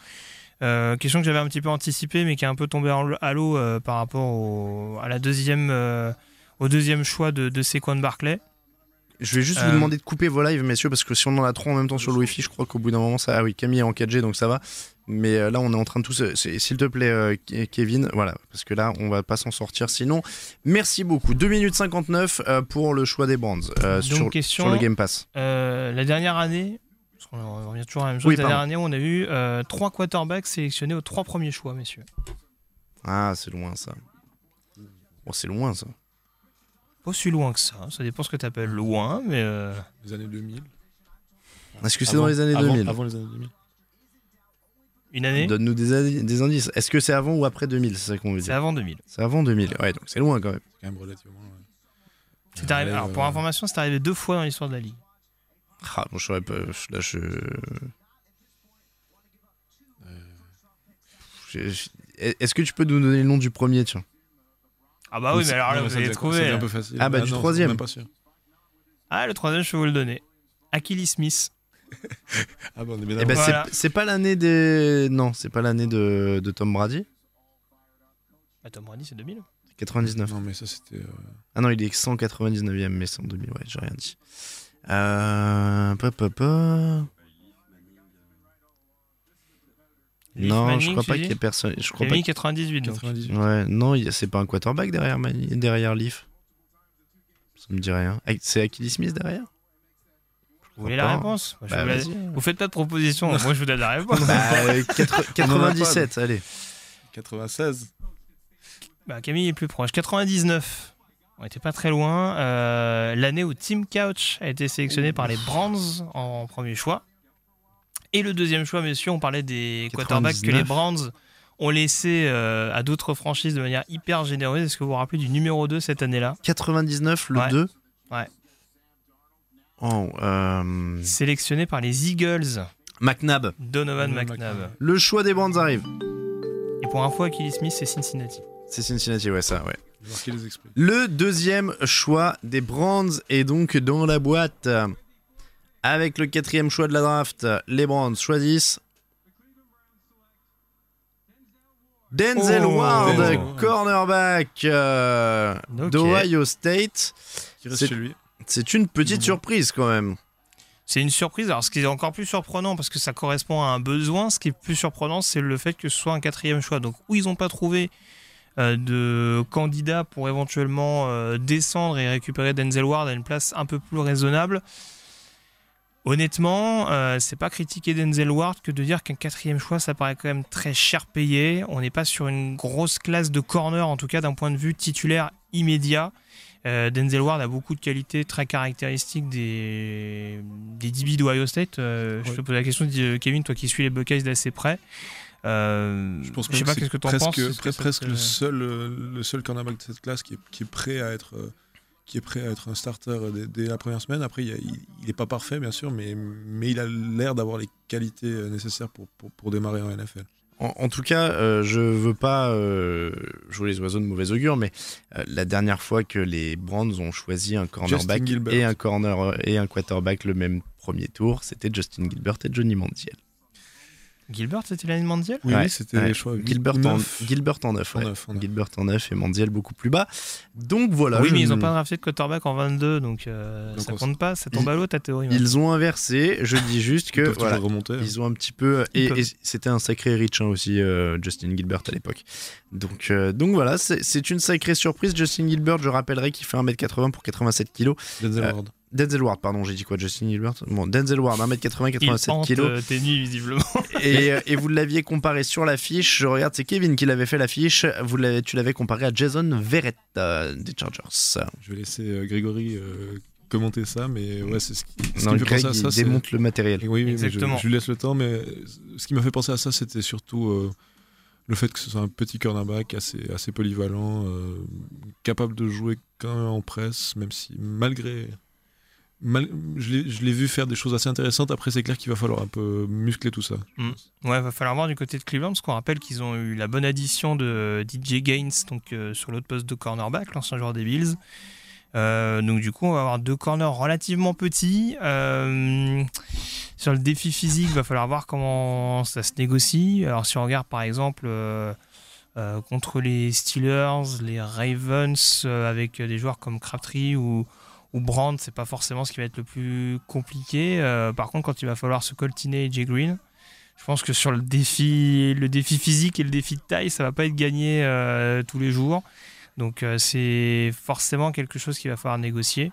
Euh, question que j'avais un petit peu anticipée, mais qui est un peu tombée en- à l'eau euh, par rapport au, à la deuxième, euh, au deuxième choix de, de Barclay. Je vais juste Euh, vous demander de couper vos lives, messieurs, parce que si on en a trois en même temps sur le Wi-Fi, je crois qu'au bout d'un moment, ça. Ah oui, Camille est en 4G, donc ça va. Mais euh, là, on est en train de tous. euh, S'il te plaît, euh, Ke- Kevin, voilà, parce que là, on va pas s'en sortir sinon. Merci beaucoup. 2 minutes 59 euh, pour le choix des bands euh, sur, question- sur le Game Pass. Euh, la dernière année, parce qu'on on revient toujours à la même chose, Oui, la dernière année, on a eu euh, trois quarterbacks sélectionnés aux trois premiers choix, messieurs. Ah, c'est loin ça. Bon, c'est loin ça. Pas si loin que ça. Ça dépend ce que tu appelles loin, mais euh, Les années 2000. Est-ce que c'est dans les années avant- 2000 Avant les années 2000. une année, Donne-nous des, indices. Est-ce que c'est avant ou après 2000 C'est ça qu'on veut c'est dire. avant 2000. C'est avant 2000. Ouais, donc c'est loin quand même. C'est quand même relativement. ouais. C'est arrivé, Ouais, alors, pour euh, information, c'est arrivé deux fois dans l'histoire de la Ligue. Ah, bon, je saurais pas. Là, je. Je- Est-ce que tu peux nous donner le nom du premier, tiens? Ah bah oui, mais alors là, vous allez trouver. un peu facile. Ah bah, du non, troisième. même pas sûr. Ah, le troisième, je vais vous le donner. Achilles Smith. Ah bah on est bien Eh ben, d'accord. c'est- Voilà. c'est pas l'année des. Non, c'est pas l'année de, de Tom Brady. Bah, Tom Brady, c'est 2000. 99. Non mais ça c'était. euh, Ah non, il est 199e, mais c'est en 2000, ouais, j'ai rien dit. Euh. pa, pa, pa. Non, Manning, je crois pas qu'il y ait personne. Je crois pas a mis 98, donc. 98. qu'il- Ouais, non, c'est pas un quarterback derrière, Mani- derrière Leaf. Ça me dit rien. Ah, C'est Achilles Smith derrière? Vous voulez la réponse Moi, je Bah, vous, la- vous faites pas de proposition, moi je vous donne la réponse. Bah, euh, 97, allez. 96. Bah, Camille est plus proche. 99. On était pas très loin. Euh, L'année où Tim Couch a été sélectionné par les Browns en premier choix. Et le deuxième choix, messieurs, on parlait des quarterbacks que les 99. Browns ont laissé euh, à d'autres franchises de manière hyper généreuse. Est-ce que vous vous rappelez du numéro 2 cette année-là? 99, le Ouais. 2 Ouais. Oh, euh, Sélectionné par les Eagles, McNabb. Donovan Donovan McNabb. McNabb. Le choix des Browns arrive. Et pour info, Achilles Smith, c'est Cincinnati. C'est Cincinnati, ouais, ça, ouais. Le deuxième choix des Browns est donc dans la boîte. Avec le quatrième choix de la draft, les Browns choisissent Denzel Oh. Ward, Denzel. cornerback euh, Ok. d'Ohio State. C'est une petite Mhm. surprise quand même. C'est une surprise. Alors, ce qui est encore plus surprenant, parce que ça correspond à un besoin, ce qui est plus surprenant, c'est le fait que ce soit un quatrième choix. Donc, où ils n'ont pas trouvé euh, de candidat pour éventuellement euh, descendre et récupérer Denzel Ward à une place un peu plus raisonnable. Honnêtement, euh, c'est pas critiquer Denzel Ward que de dire qu'un quatrième choix, ça paraît quand même très cher payé. On n'est pas sur une grosse classe de corner, en tout cas d'un point de vue titulaire immédiat. Euh, Denzel Ward a beaucoup de qualités très caractéristiques des, des DB d'Ohio State. Euh, Je te pose la question, dis- Kevin, toi qui suis les Buckeyes d'assez près. Euh, Je pense sais même pas que qu'est-ce que tu en presque, penses. Que presque te- le seul, euh, le seul cornerback de cette classe qui est, qui est prêt à être, euh, qui est prêt à être un starter dès, dès la première semaine. Après, il, y a- il- il est pas parfait, bien sûr, mais, mais il a l'air d'avoir les qualités euh, nécessaires pour, pour, pour démarrer en NFL. En, en tout cas, euh, je veux pas euh, jouer les oiseaux de mauvais augure, mais euh, la dernière fois que les Browns ont choisi un cornerback et un corner et un quarterback le même premier tour, c'était Justin Gilbert et Johnny Manziel. Gilbert, c'était l'année mondiale Oui, Ouais, c'était ouais. les choix. Gilbert en, neuf. Gilbert en 9, En neuf, en neuf. Gilbert en 9 et Manziel beaucoup plus bas. Donc voilà. oui, mais ils n'ont pas drafté de quarterback en 22, donc, euh, Donc ça compte pas. Ça tombe Ils- à l'eau ta théorie. Ils ont inversé. Je dis juste que voilà, remonter. hein. Ils ont un petit peu. Ils Et, peuvent. et c'était un sacré rich hein, aussi, euh, Justin Gilbert à l'époque. Donc, euh, donc voilà, c'est c'est une sacrée surprise. Justin Gilbert, je rappellerai qu'il fait 1m80 pour 87 kg. Denzel euh, Ward. Denzel Ward, pardon, j'ai dit quoi Justin Gilbert Bon, Denzel Ward, 1m80, Il 87 hante kg. euh, tes nuits, visiblement. Et, euh, et vous l'aviez comparé sur l'affiche. Je regarde, c'est Kevin qui l'avait fait l'affiche. Vous l'avez, tu l'avais comparé à Jason Verrett euh, des Chargers. Je vais laisser euh, Grégory euh, commenter ça, mais ouais, c'est ce qui, ce qui Non, me fait Greg, penser à il ça. c'est- démonte le matériel. Oui, oui, mais je, Exactement. je lui laisse le temps, mais ce qui m'a fait penser à ça, c'était surtout euh, le fait que ce soit un petit cornerback assez, assez polyvalent, euh, capable de jouer quand même en presse, même si malgré. Je l'ai vu faire des choses assez intéressantes. Après, c'est clair qu'il va falloir un peu muscler tout ça. Ouais, va falloir voir du côté de Cleveland, parce qu'on rappelle qu'ils ont eu la bonne addition de DJ Gaines donc, euh, sur l'autre poste de cornerback, l'ancien joueur des Bills. Euh, donc du coup, on va avoir deux corners relativement petits. Euh, sur le défi physique, va falloir voir comment ça se négocie. Alors si on regarde par exemple contre les Steelers, les Ravens, avec des joueurs comme Crabtree ou, ou Brand, c'est pas forcément ce qui va être le plus compliqué. Euh, par contre, quand il va falloir se coltiner Jay Green, je pense que sur le défi, le défi physique et le défi de taille, ça va pas être gagné euh, tous les jours. Donc euh, c'est forcément quelque chose qu'il va falloir négocier.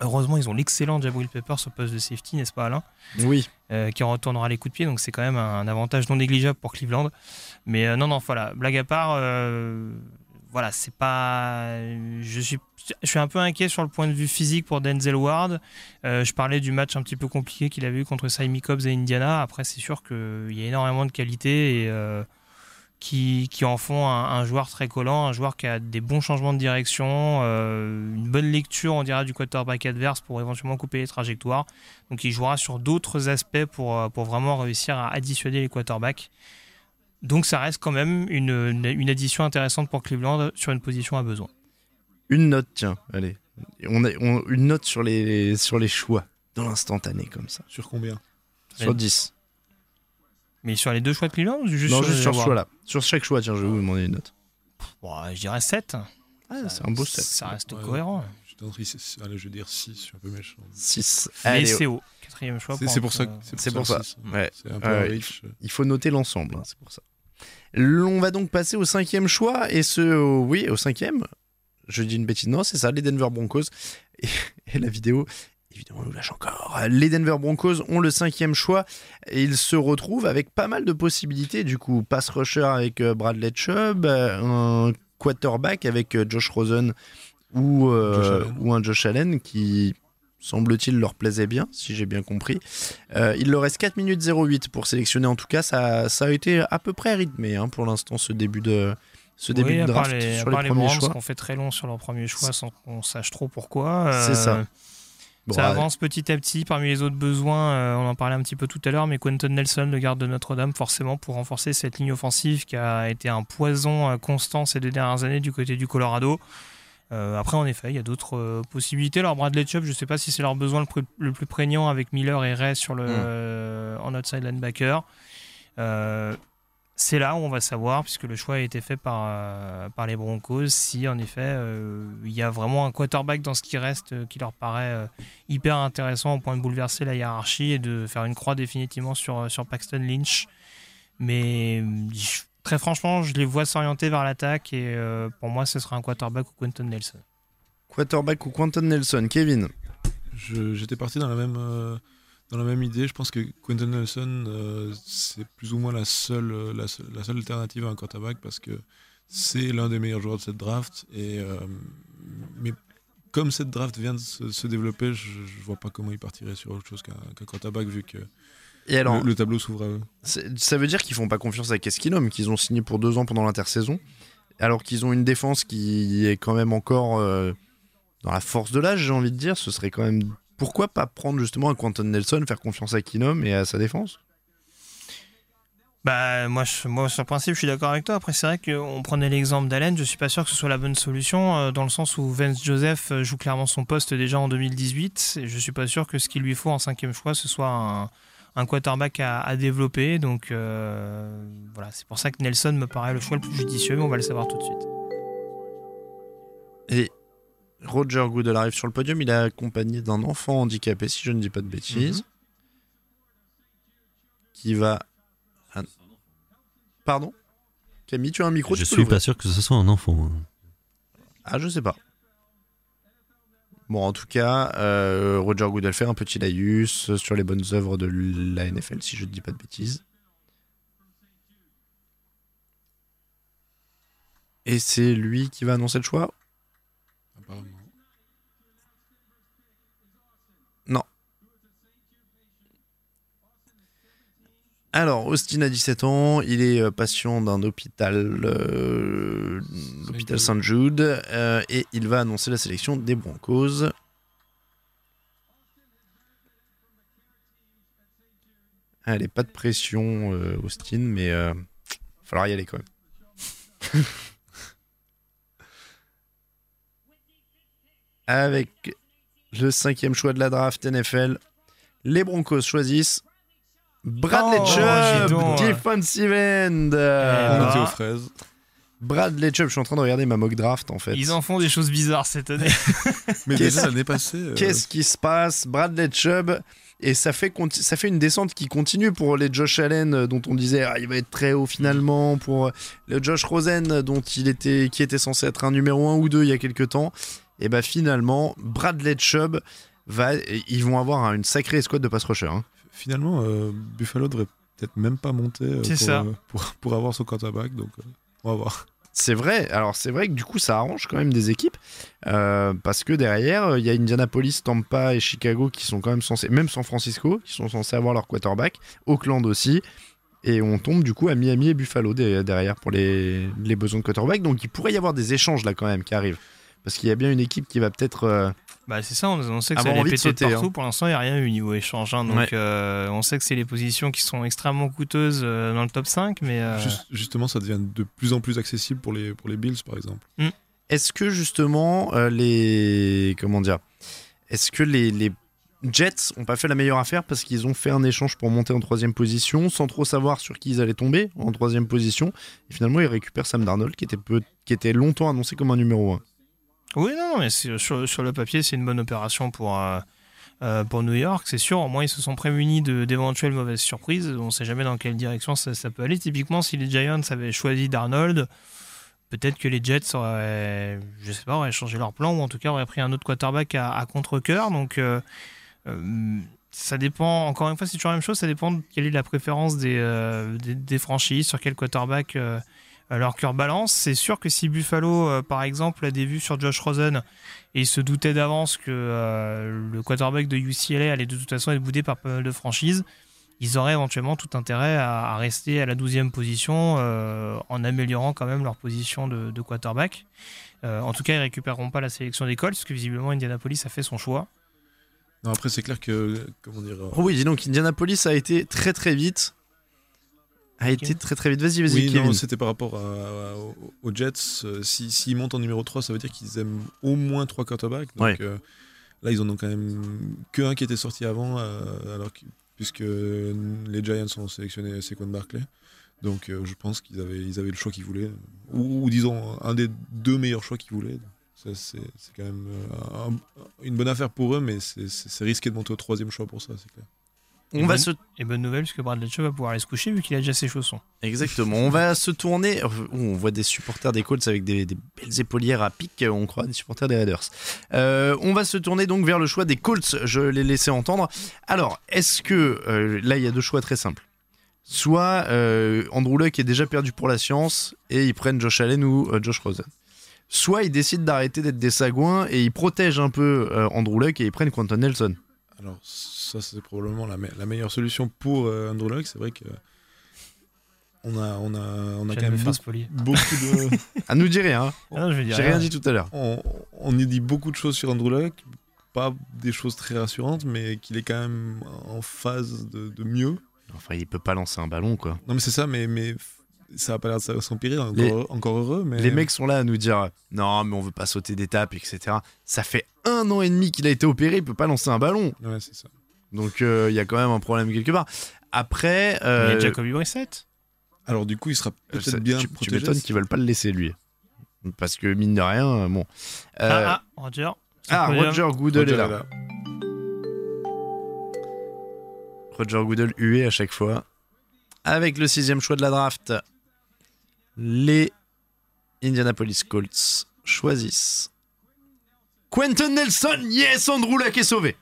Heureusement, ils ont l'excellent Jabril Peppers au poste de safety, n'est-ce pas Alain? Oui. Euh, Qui retournera les coups de pied, donc c'est quand même un, avantage non négligeable pour Cleveland. Mais euh, non, non, voilà, blague à part, euh, voilà, c'est pas. Je suis, je suis un peu inquiet sur le point de vue physique pour Denzel Ward. Euh, je parlais du match un petit peu compliqué qu'il avait eu contre Saimi Cobbs et Indiana. Après, c'est sûr qu'il y a énormément de qualité et euh, qui, en font un, joueur très collant, un joueur qui a des bons changements de direction, euh, une bonne lecture, on dirait, du quarterback adverse pour éventuellement couper les trajectoires. Donc il jouera sur d'autres aspects pour, pour vraiment réussir à additionner les quarterbacks. Donc ça reste quand même une, une addition intéressante pour Cleveland sur une position à besoin. Une note, tiens, allez. On a on- une note sur les, sur les choix, dans l'instantané, comme ça. Sur combien? Sur Ouais. 10. Mais sur les deux choix de Cleveland ou juste non, sur juste les sur ce choix-là. Sur chaque choix, tiens, je vais vous demander une note. Bon, je dirais 7. Ah, c'est un beau 7. Ça reste Ouais. cohérent. Je allez, je vais dire 6, je suis un peu méchant. 6. Mais c'est haut. Quatrième choix. C'est pour un ça C'est pour ça. six. Ouais. C'est un peu Ouais, riche. Il faut noter l'ensemble, hein, c'est pour ça. On va donc passer au cinquième choix, et ce, au- oui, au cinquième, je dis une bêtise, non, c'est ça, les Denver Broncos. Et, et la vidéo, évidemment, nous lâche encore. Les Denver Broncos ont le cinquième choix, et ils se retrouvent avec pas mal de possibilités, du coup, pass rusher avec euh, Bradley Chubb, euh, un quarterback avec euh, Josh Rosen ou, euh, Josh Allen. ou un Josh Allen qui semble-t-il leur plaisait bien, si j'ai bien compris. Euh, il leur reste 4 minutes 08 pour sélectionner. En tout cas, ça, ça a été à peu près rythmé hein, pour l'instant, ce début de, ce début oui, de draft les, sur les les premiers Browns choix. qui ont fait très long sur leur premier choix sans qu'on sache trop pourquoi. C'est ça. Bon, ça ouais, avance petit à petit. Parmi les autres besoins, euh, on en parlait un petit peu tout à l'heure, mais Quentin Nelson, le garde de Notre-Dame, forcément pour renforcer cette ligne offensive qui a été un poison euh, constant ces deux dernières années du côté du Colorado. Euh, après, en effet, il y a d'autres euh, possibilités. Alors, Bradley Chubb, je ne sais pas si c'est leur besoin le, plus- le plus prégnant avec Miller et Ray sur le, Mm. euh, en outside linebacker. C'est là où on va savoir, puisque le choix a été fait par, euh, par les Broncos, si en effet euh, il y a vraiment un quarterback dans ce qui reste euh, qui leur paraît euh, hyper intéressant au point de bouleverser la hiérarchie et de faire une croix définitivement sur, sur Paxton Lynch. Mais je- très franchement, je les vois s'orienter vers l'attaque et euh, pour moi, ce sera un quarterback ou Quentin Nelson. Quarterback ou Quentin Nelson. Kevin, Je- J'étais parti dans la même euh, dans la même idée. Je pense que Quentin Nelson euh, c'est plus ou moins la seule euh, la, seule la seule alternative à un quarterback parce que c'est l'un des meilleurs joueurs de cette draft et euh, mais comme cette draft vient de se, se développer, je, je vois pas comment il partirait sur autre chose qu'un qu'un quarterback vu que et alors, le, le tableau s'ouvre à eux. ça veut dire qu'ils font pas confiance à Keskinum, qu'ils ont signé pour deux ans pendant l'intersaison, alors qu'ils ont une défense qui est quand même encore euh, dans la force de l'âge, j'ai envie de dire. Ce serait quand même. Pourquoi pas prendre justement un Quentin Nelson, faire confiance à Kinum et à sa défense? Bah, moi, je- moi, sur le principe, je suis d'accord avec toi. Après, c'est vrai qu'on prenait l'exemple d'Allen. Je suis pas sûr que ce soit la bonne solution, euh, dans le sens où Vance Joseph euh, joue clairement son poste déjà en 2018. Et je suis pas sûr que ce qu'il lui faut en cinquième choix, ce soit un, un quarterback à, à développer. Donc, euh, voilà, c'est pour ça que Nelson me paraît le choix le plus judicieux, mais on va le savoir tout de suite. Et Roger Goodell arrive sur le podium, il est accompagné d'un enfant handicapé, si je ne dis pas de bêtises, qui va. Ah. Pardon? Camille, tu as un micro Je tu suis pas sûr que ce soit un enfant. Ah, je sais pas. Bon, en tout cas, euh, Roger Goodell fait un petit laïus sur les bonnes œuvres de la NFL, si je ne dis pas de bêtises. Et c'est lui qui va annoncer le choix Apparemment. Alors, Austin a 17 ans, il est euh, patient d'un hôpital, euh, l'hôpital Saint-Jude, euh, et il va annoncer la sélection des Broncos. Allez, pas de pression, euh, Austin, mais il va falloir y aller quand même. Avec le cinquième choix de la draft NFL, les Broncos choisissent Bradley Oh, Chubb, defensive end. Euh, Ah. aux fraises. Bradley Chubb, je suis en train de regarder ma mock draft en fait. Ils en font des choses bizarres cette année. Mais Qu'est-ce- déjà l'année passée. euh, Qu'est-ce qui se passe? Bradley Chubb et ça fait, conti- ça fait une descente qui continue pour les Josh Allen euh, dont on disait ah, il va être très haut finalement, pour euh, le Josh Rosen dont il était, qui était censé être un numéro 1 ou 2 il y a quelques temps. Et bah finalement, Bradley Chubb, va, ils vont avoir hein, une sacrée escouade de pass rusher. hein. Finalement, euh, Buffalo devrait peut-être même pas monter euh, C'est pour, ça. euh, pour, pour avoir son quarterback. Donc, euh, on va voir. C'est vrai, alors c'est vrai que du coup ça arrange quand même des équipes euh, parce que derrière euh, il y a Indianapolis, Tampa et Chicago qui sont quand même censés, même San Francisco, qui sont censés avoir leur quarterback, Oakland aussi, et on tombe du coup à Miami et Buffalo de- derrière pour les, les besoins de quarterback, donc il pourrait y avoir des échanges là quand même qui arrivent parce qu'il y a bien une équipe qui va peut-être euh, Bah c'est ça, on, on sait que ça Avoir allait péter sauter, partout. hein. Pour l'instant, il n'y a rien eu niveau échange. hein. donc Ouais. euh, on sait que c'est les positions qui sont extrêmement coûteuses euh, dans le top 5, mais euh, Juste- justement, ça devient de plus en plus accessible pour les, pour les Bills, par exemple. Est-ce que justement euh, les comment dire Est-ce que les, les Jets ont pas fait la meilleure affaire parce qu'ils ont fait un échange pour monter en troisième position sans trop savoir sur qui ils allaient tomber en troisième position et finalement ils récupèrent Sam Darnold qui était peu, qui était longtemps annoncé comme un numéro 1 Oui, non, mais c'est- sur, le papier, c'est une bonne opération pour, euh, euh, pour New York, c'est sûr. Au moins, ils se sont prémunis d'éventuelles mauvaises surprises. On ne sait jamais dans quelle direction ça, peut aller. Typiquement, si les Giants avaient choisi Darnold, peut-être que les Jets auraient, je sais pas, auraient changé leur plan ou en tout cas auraient pris un autre quarterback à, à contre-coeur. Donc, euh, euh, ça dépend, encore une fois, c'est toujours la même chose. Ça dépend de quelle est la préférence des, euh, franchises, sur quel quarterback. euh, leur cœur balance. C'est sûr que si Buffalo, euh, par exemple, a des vues sur Josh Rosen et il se doutait d'avance que euh, le quarterback de UCLA allait de toute façon être boudé par pas mal de franchises, ils auraient éventuellement tout intérêt à, à rester à la 12e position euh, en améliorant quand même leur position de, de quarterback. Euh, en tout cas, ils récupéreront pas la sélection des Colts parce que visiblement Indianapolis a fait son choix. Non, après, c'est clair que. Comment dire. Oh oui, dis donc Indianapolis a été très très vite. A été très très vite. Vas-y, vas-y, Oui, c'était par rapport à- à- aux- Jets. Euh, si- S'ils montent en numéro 3, ça veut dire qu'ils aiment au moins 3 quarterbacks. Donc Ouais. euh, là, ils en ont quand même que un qui était sorti avant, euh, alors que- puisque les Giants ont sélectionné Saquon Barkley. Donc euh, je pense qu'ils avaient, ils avaient le choix qu'ils voulaient. Ou, ou disons, un des deux meilleurs choix qu'ils voulaient. Ça, C'est c'est quand même euh, un- une bonne affaire pour eux, mais c'est risqué de monter au troisième choix pour ça, c'est clair. On va se Et bonne nouvelle, puisque Bradley Chubb va pouvoir aller se coucher vu qu'il a déjà ses chaussons. Exactement. On va se tourner. On voit des supporters des Colts avec des, des belles épaulières à pic. On croit des supporters des Raiders. Euh, on va se tourner donc vers le choix des Colts. Je l'ai laissé entendre. Alors, est-ce que euh, là, il y a deux choix très simples. Soit euh, Andrew Luck est déjà perdu pour la science et ils prennent Josh Allen ou Josh Rosen. Soit ils décident d'arrêter d'être des sagouins et ils protègent un peu Andrew Luck et ils prennent Quentin Nelson. Alors ça c'est probablement la, me- la meilleure solution pour euh, Andrew Luck. C'est vrai que on a on a on a quand même beaucoup, de À nous dire rien. hein. Ah J'ai rien dit tout à l'heure. on, on y dit beaucoup de choses sur Andrew Luck, pas des choses très rassurantes, mais qu'il est quand même en phase de, de mieux. Enfin, il peut pas lancer un ballon quoi. Non mais c'est ça, mais mais ça a pas l'air de s'empirer. Encore, Les- encore heureux, mais Les mecs sont là à nous dire non, mais on veut pas sauter d'étape, etc. Ça fait un an et demi qu'il a été opéré, il peut pas lancer un ballon. Ouais, c'est ça. Donc euh, il y a quand même un problème quelque part. Après, Il y euh, a Jacoby Brissett? Alors du coup, il sera peut-être ça- bien tu, tu protégé. m'étonnes qu'ils veulent pas le laisser lui. Parce que mine de rien, euh, bon. Euh, Ah, ah, Roger. ah. Roger Goodell est là. est là. Roger Goodell hué à chaque fois. Avec le sixième choix de la draft, les Indianapolis Colts choisissent Quentin Nelson. Yes, Andrew Luck est sauvé.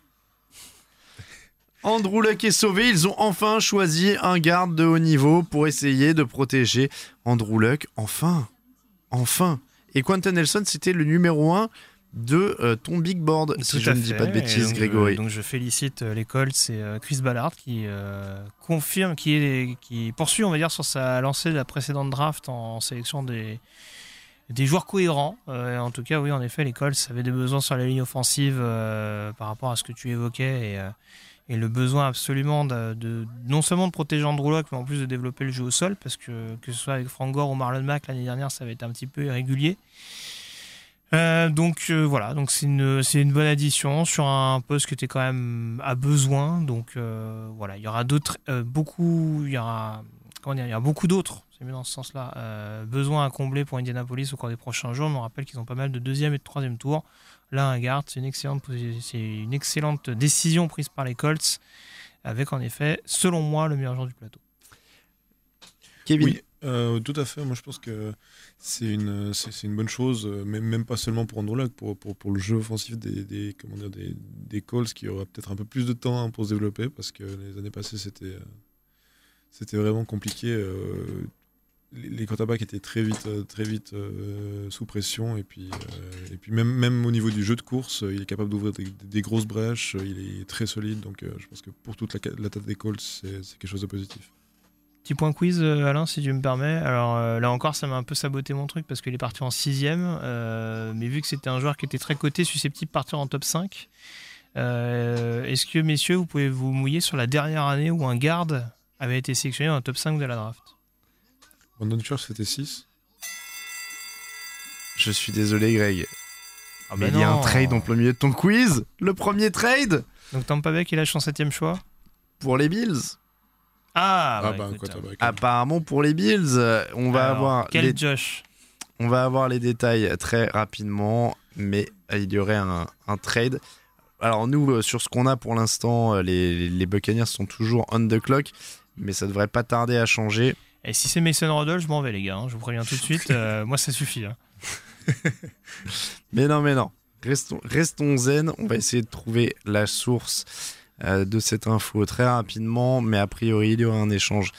Andrew Luck est sauvé. Ils ont enfin choisi un garde de haut niveau pour essayer de protéger Andrew Luck. Enfin, enfin. Et Quentin Nelson, c'était le numéro 1 de euh, ton big board, si je ne dis pas de bêtises, donc, Grégory. euh, donc je félicite euh, et euh, Chris Ballard qui euh, confirme, qui, est, qui poursuit, on va dire, sur sa lancée de la précédente draft en, sélection des, des joueurs cohérents. Euh, en tout cas, oui, en effet, les Colts avaient des besoins sur la ligne offensive par rapport à ce que tu évoquais et, et le besoin absolument de, de- non seulement de protéger Andrew Luck, mais en plus de développer le jeu au sol parce que que ce soit avec Frank Gore ou Marlon Mack l'année dernière, ça avait été un petit peu irrégulier. Euh, donc euh, voilà, donc c'est une, c'est une bonne addition sur un poste que tu es quand même à besoin. Donc euh, voilà, il y aura d'autres, euh, beaucoup, il y aura, comment dire, il y aura beaucoup d'autres, c'est mieux dans ce sens-là, euh, besoins à combler pour Indianapolis au cours des prochains jours. On rappelle qu'ils ont pas mal de deuxième et de troisième tour. Là, un garde, c'est une excellente, c'est une excellente décision prise par les Colts, avec en effet, selon moi, le meilleur joueur du plateau. Kevin, Oui, euh, tout à fait. Moi, je pense que c'est une, c'est, une bonne chose, euh, même, même pas seulement pour Andrew Luck, pour, pour, le jeu offensif des, des, comment des, des Colts qui aura peut-être un peu plus de temps hein, pour se développer, parce que les années passées, c'était, euh, c'était vraiment compliqué. les, quarterbacks étaient très vite, très vite sous pression, et puis, et puis même, même au niveau du jeu de course, il est capable d'ouvrir des, grosses brèches, il est très solide, donc je pense que pour toute la, la tête des Colts, c'est, c'est quelque chose de positif. Petit point quiz, euh, Alain, si tu me permets. Alors euh, là encore, ça m'a un peu saboté mon truc parce qu'il est parti en sixième. euh, mais vu que c'était un joueur qui était très coté, susceptible de partir en top 5, euh, est-ce que, messieurs, vous pouvez vous mouiller sur la dernière année où un garde avait été sélectionné dans le top 5 de la draft? Brandon Church, c'était 6. Je suis désolé, Greg. Ah Mais bah il y a un trade en plein milieu de ton quiz? Le premier trade? Donc Tampa Bay qui lâche son septième choix? Pour les Bills. Ah, Ah, bah, bah, écoute, quarterback. Apparemment pour les Bills, euh, on va alors, avoir Quel les, Josh on va avoir les détails très rapidement, mais il y aurait un, un trade. Alors nous, euh, sur ce qu'on a pour l'instant, euh, les, les Buccaneers sont toujours on the clock, mais ça devrait pas tarder à changer. Et si c'est Mason Rudolph, je m'en vais, les gars. hein, je vous préviens tout de suite. euh, moi, ça suffit. hein. Mais non, mais non. Restons, restons zen. On va essayer de trouver la source de cette info très rapidement. Mais a priori, il y aura un échange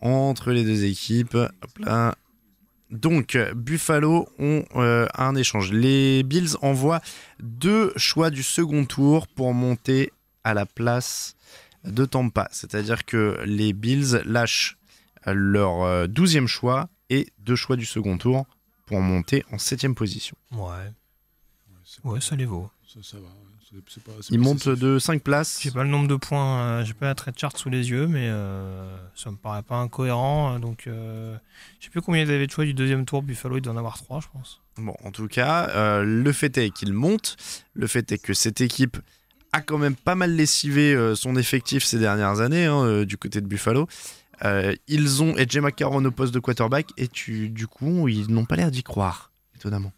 entre les deux équipes. Hop là. Donc, Buffalo ont euh, un échange. Les Bills envoient deux choix du second tour pour monter à la place de Tampa. C'est-à-dire que les Bills lâchent euh, leur euh, douzième choix et deux choix du second tour pour monter en septième position. Ouais. Ouais, ça les vaut. Ça, ça va. ouais. C'est- pas- c'est Ils pas montent excessif. de 5 places. J'ai pas le nombre de points, euh, j'ai pas la trade chart sous les yeux, mais euh, ça me paraît pas incohérent. euh, Donc, euh, je sais plus combien ils avaient de choix du deuxième tour. Buffalo, il doit en avoir trois, je pense. Bon, en tout cas, euh, le fait est qu'ils montent. Le fait est que cette équipe a quand même pas mal lessivé euh, son effectif ces dernières années hein, euh, du côté de Buffalo. Euh, ils ont Edge McCarron au poste de quarterback et tu, du coup, ils n'ont pas l'air d'y croire, étonnamment.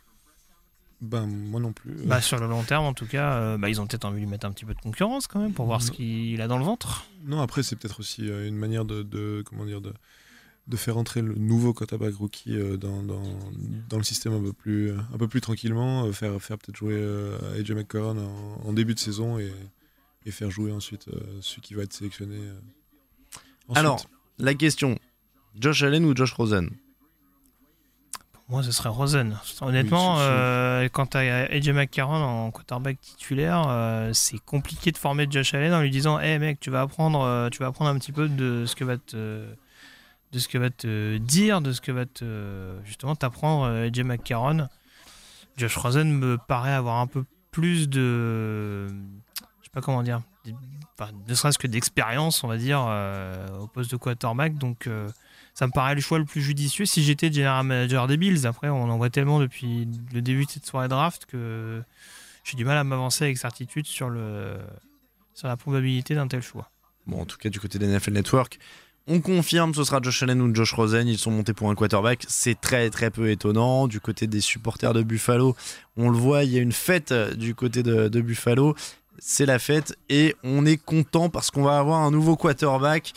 Ben, moi non plus. Bah, sur le long terme, en tout cas, euh, bah, ils ont peut-être envie de lui mettre un petit peu de concurrence quand même pour voir ce qu'il a dans le ventre. Non, après, c'est peut-être aussi euh, une manière de, de- comment dire, de, de faire entrer le nouveau quarterback rookie euh, dans, dans, dans le système un peu plus, un peu plus tranquillement, euh, faire, faire peut-être jouer euh, AJ McCarron en, en début de saison et, et faire jouer ensuite euh, celui qui va être sélectionné. euh, ensuite. Alors, la question Josh Allen ou Josh Rosen? Moi, ce serait Rosen. Honnêtement, Oui, euh, quand tu as AJ McCarron en quarterback titulaire, euh, c'est compliqué de former Josh Allen en lui disant Hé mec, tu vas apprendre, euh, tu vas apprendre un petit peu de ce que va te. De ce que va te dire, de ce que va te justement t'apprendre AJ McCarron. Josh Rosen me paraît avoir un peu plus de, je sais pas comment dire, enfin, ne serait-ce que d'expérience, on va dire, euh, au poste de quarterback. Donc, ça me paraît le choix le plus judicieux si j'étais general manager des Bills. Après, on en voit tellement depuis le début de cette soirée draft que j'ai du mal à m'avancer avec certitude sur, le, sur la probabilité d'un tel choix. Bon, en tout cas, du côté de NFL Network, on confirme ce sera Josh Allen ou Josh Rosen. Ils sont montés pour un quarterback. C'est très, très peu étonnant. Du côté des supporters de Buffalo, on le voit, il y a une fête euh, du côté de Buffalo. C'est la fête et on est content parce qu'on va avoir un nouveau quarterback.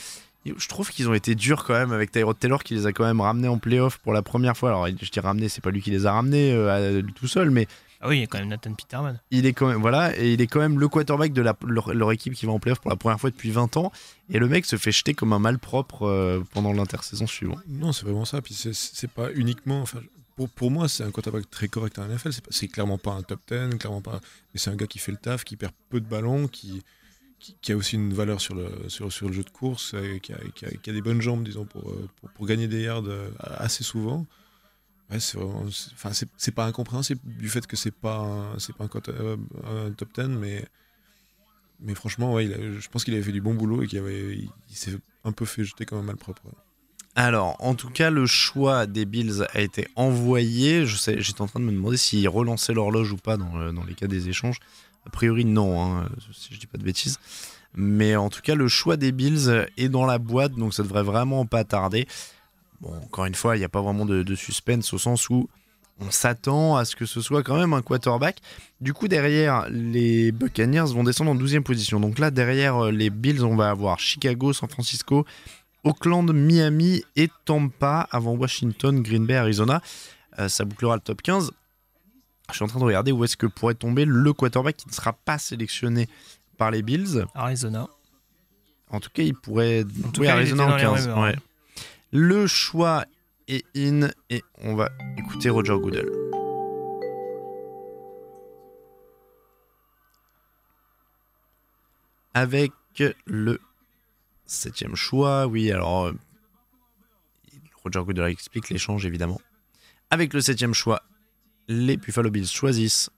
Je trouve qu'ils ont été durs quand même avec Tyrod Taylor qui les a quand même ramenés en playoff pour la première fois. Alors, je dis ramenés, c'est pas lui qui les a ramenés euh, à- tout seul, mais Ah oui, il y a quand même Nathan Peterman. il est quand même voilà et il est quand même le quarterback de la, leur, leur équipe qui va en playoff pour la première fois depuis 20 ans et le mec se fait jeter comme un malpropre euh, pendant l'intersaison suivante. Non, c'est vraiment ça. Puis c'est- pas uniquement. Enfin, pour, pour moi, c'est un quarterback très correct en NFL. C'est clairement pas un top 10, clairement pas. Mais c'est un gars qui fait le taf, qui perd peu de ballons, qui, qui, a aussi une valeur sur le, jeu de course, qui, a, des bonnes jambes, disons, pour, euh, gagner des yards euh, assez souvent. Ouais, c'est pas incompréhensible du fait que c'est pas un, pas un, euh, top 10, mais. Franchement, je pense qu'il avait fait du bon boulot et qu'il il, s'est un peu fait jeter comme un malpropre. Alors, en tout cas, le choix des Bills a été envoyé. J'étais en train de me demander s'ils relançaient l'horloge ou pas dans les cas des échanges. A priori, non, hein, si je dis pas de bêtises. Mais en tout cas, le choix des Bills est dans la boîte, donc ça devrait vraiment pas tarder. Bon, encore une fois, il n'y a pas vraiment de, de suspense au sens où on s'attend à ce que ce soit quand même un quarterback. Du coup, derrière, les Buccaneers vont descendre en 12e position. Donc là, derrière euh, les Bills, on va avoir Chicago, San Francisco, Auckland, Miami et Tampa avant Washington, Green Bay, Arizona. Euh, ça bouclera le top 15. Je suis en train de regarder où est-ce que pourrait tomber le quarterback qui ne sera pas sélectionné par les Bills. Arizona. En tout cas, il pourrait. En tout oui, cas, il Arizona en dans les 15. rumeurs, ouais. hein. Le choix est in et on va écouter Roger Goodell. Avec le septième choix, oui, alors euh, Roger Goodell explique l'échange évidemment. Avec le septième choix, les Buffalo Bills choisissent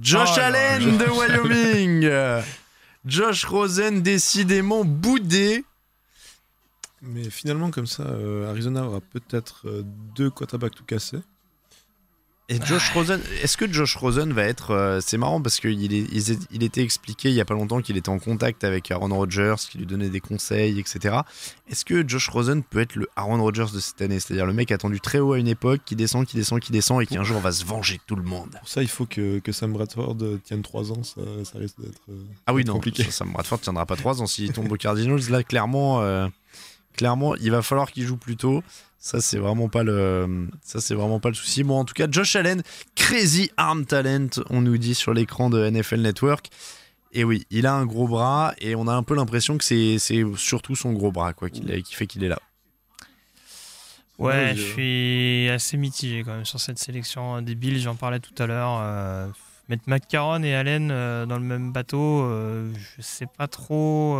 Josh Oh Allen de Wyoming. Josh Rosen décidément boudé. Mais finalement, comme ça, euh, Arizona aura peut-être euh, deux quarterbacks tout cassés. Et Josh Rosen, est-ce que Josh Rosen va être. euh, c'est marrant parce qu'il il, était expliqué il y a pas longtemps qu'il était en contact avec Aaron Rodgers, qui lui donnait des conseils, etc. Est-ce que Josh Rosen peut être le Aaron Rodgers de cette année? C'est-à-dire le mec attendu très haut à une époque, qui descend, qui descend, qui descend et qui un jour va se venger de tout le monde Pour ça, il faut que, que Sam Bradford tienne 3 ans. Ça, ça risque d'être euh, Ah oui, non, compliqué. Sam Bradford tiendra pas 3 ans s'il tombe aux Cardinals. Là, clairement, euh, clairement, il va falloir qu'il joue plus tôt. Ça, c'est vraiment pas le, ça, c'est vraiment pas le souci. Bon, en tout cas, Josh Allen, crazy arm talent, on nous dit sur l'écran de NFL Network. Et oui, il a un gros bras et on a un peu l'impression que c'est, c'est surtout son gros bras quoi, qui, qui fait qu'il est là. Ouais, Oui, je euh. suis assez mitigé quand même sur cette sélection des Bills, j'en parlais tout à l'heure. euh, mettre McCarron et Allen euh, dans le même bateau, euh, je sais pas trop.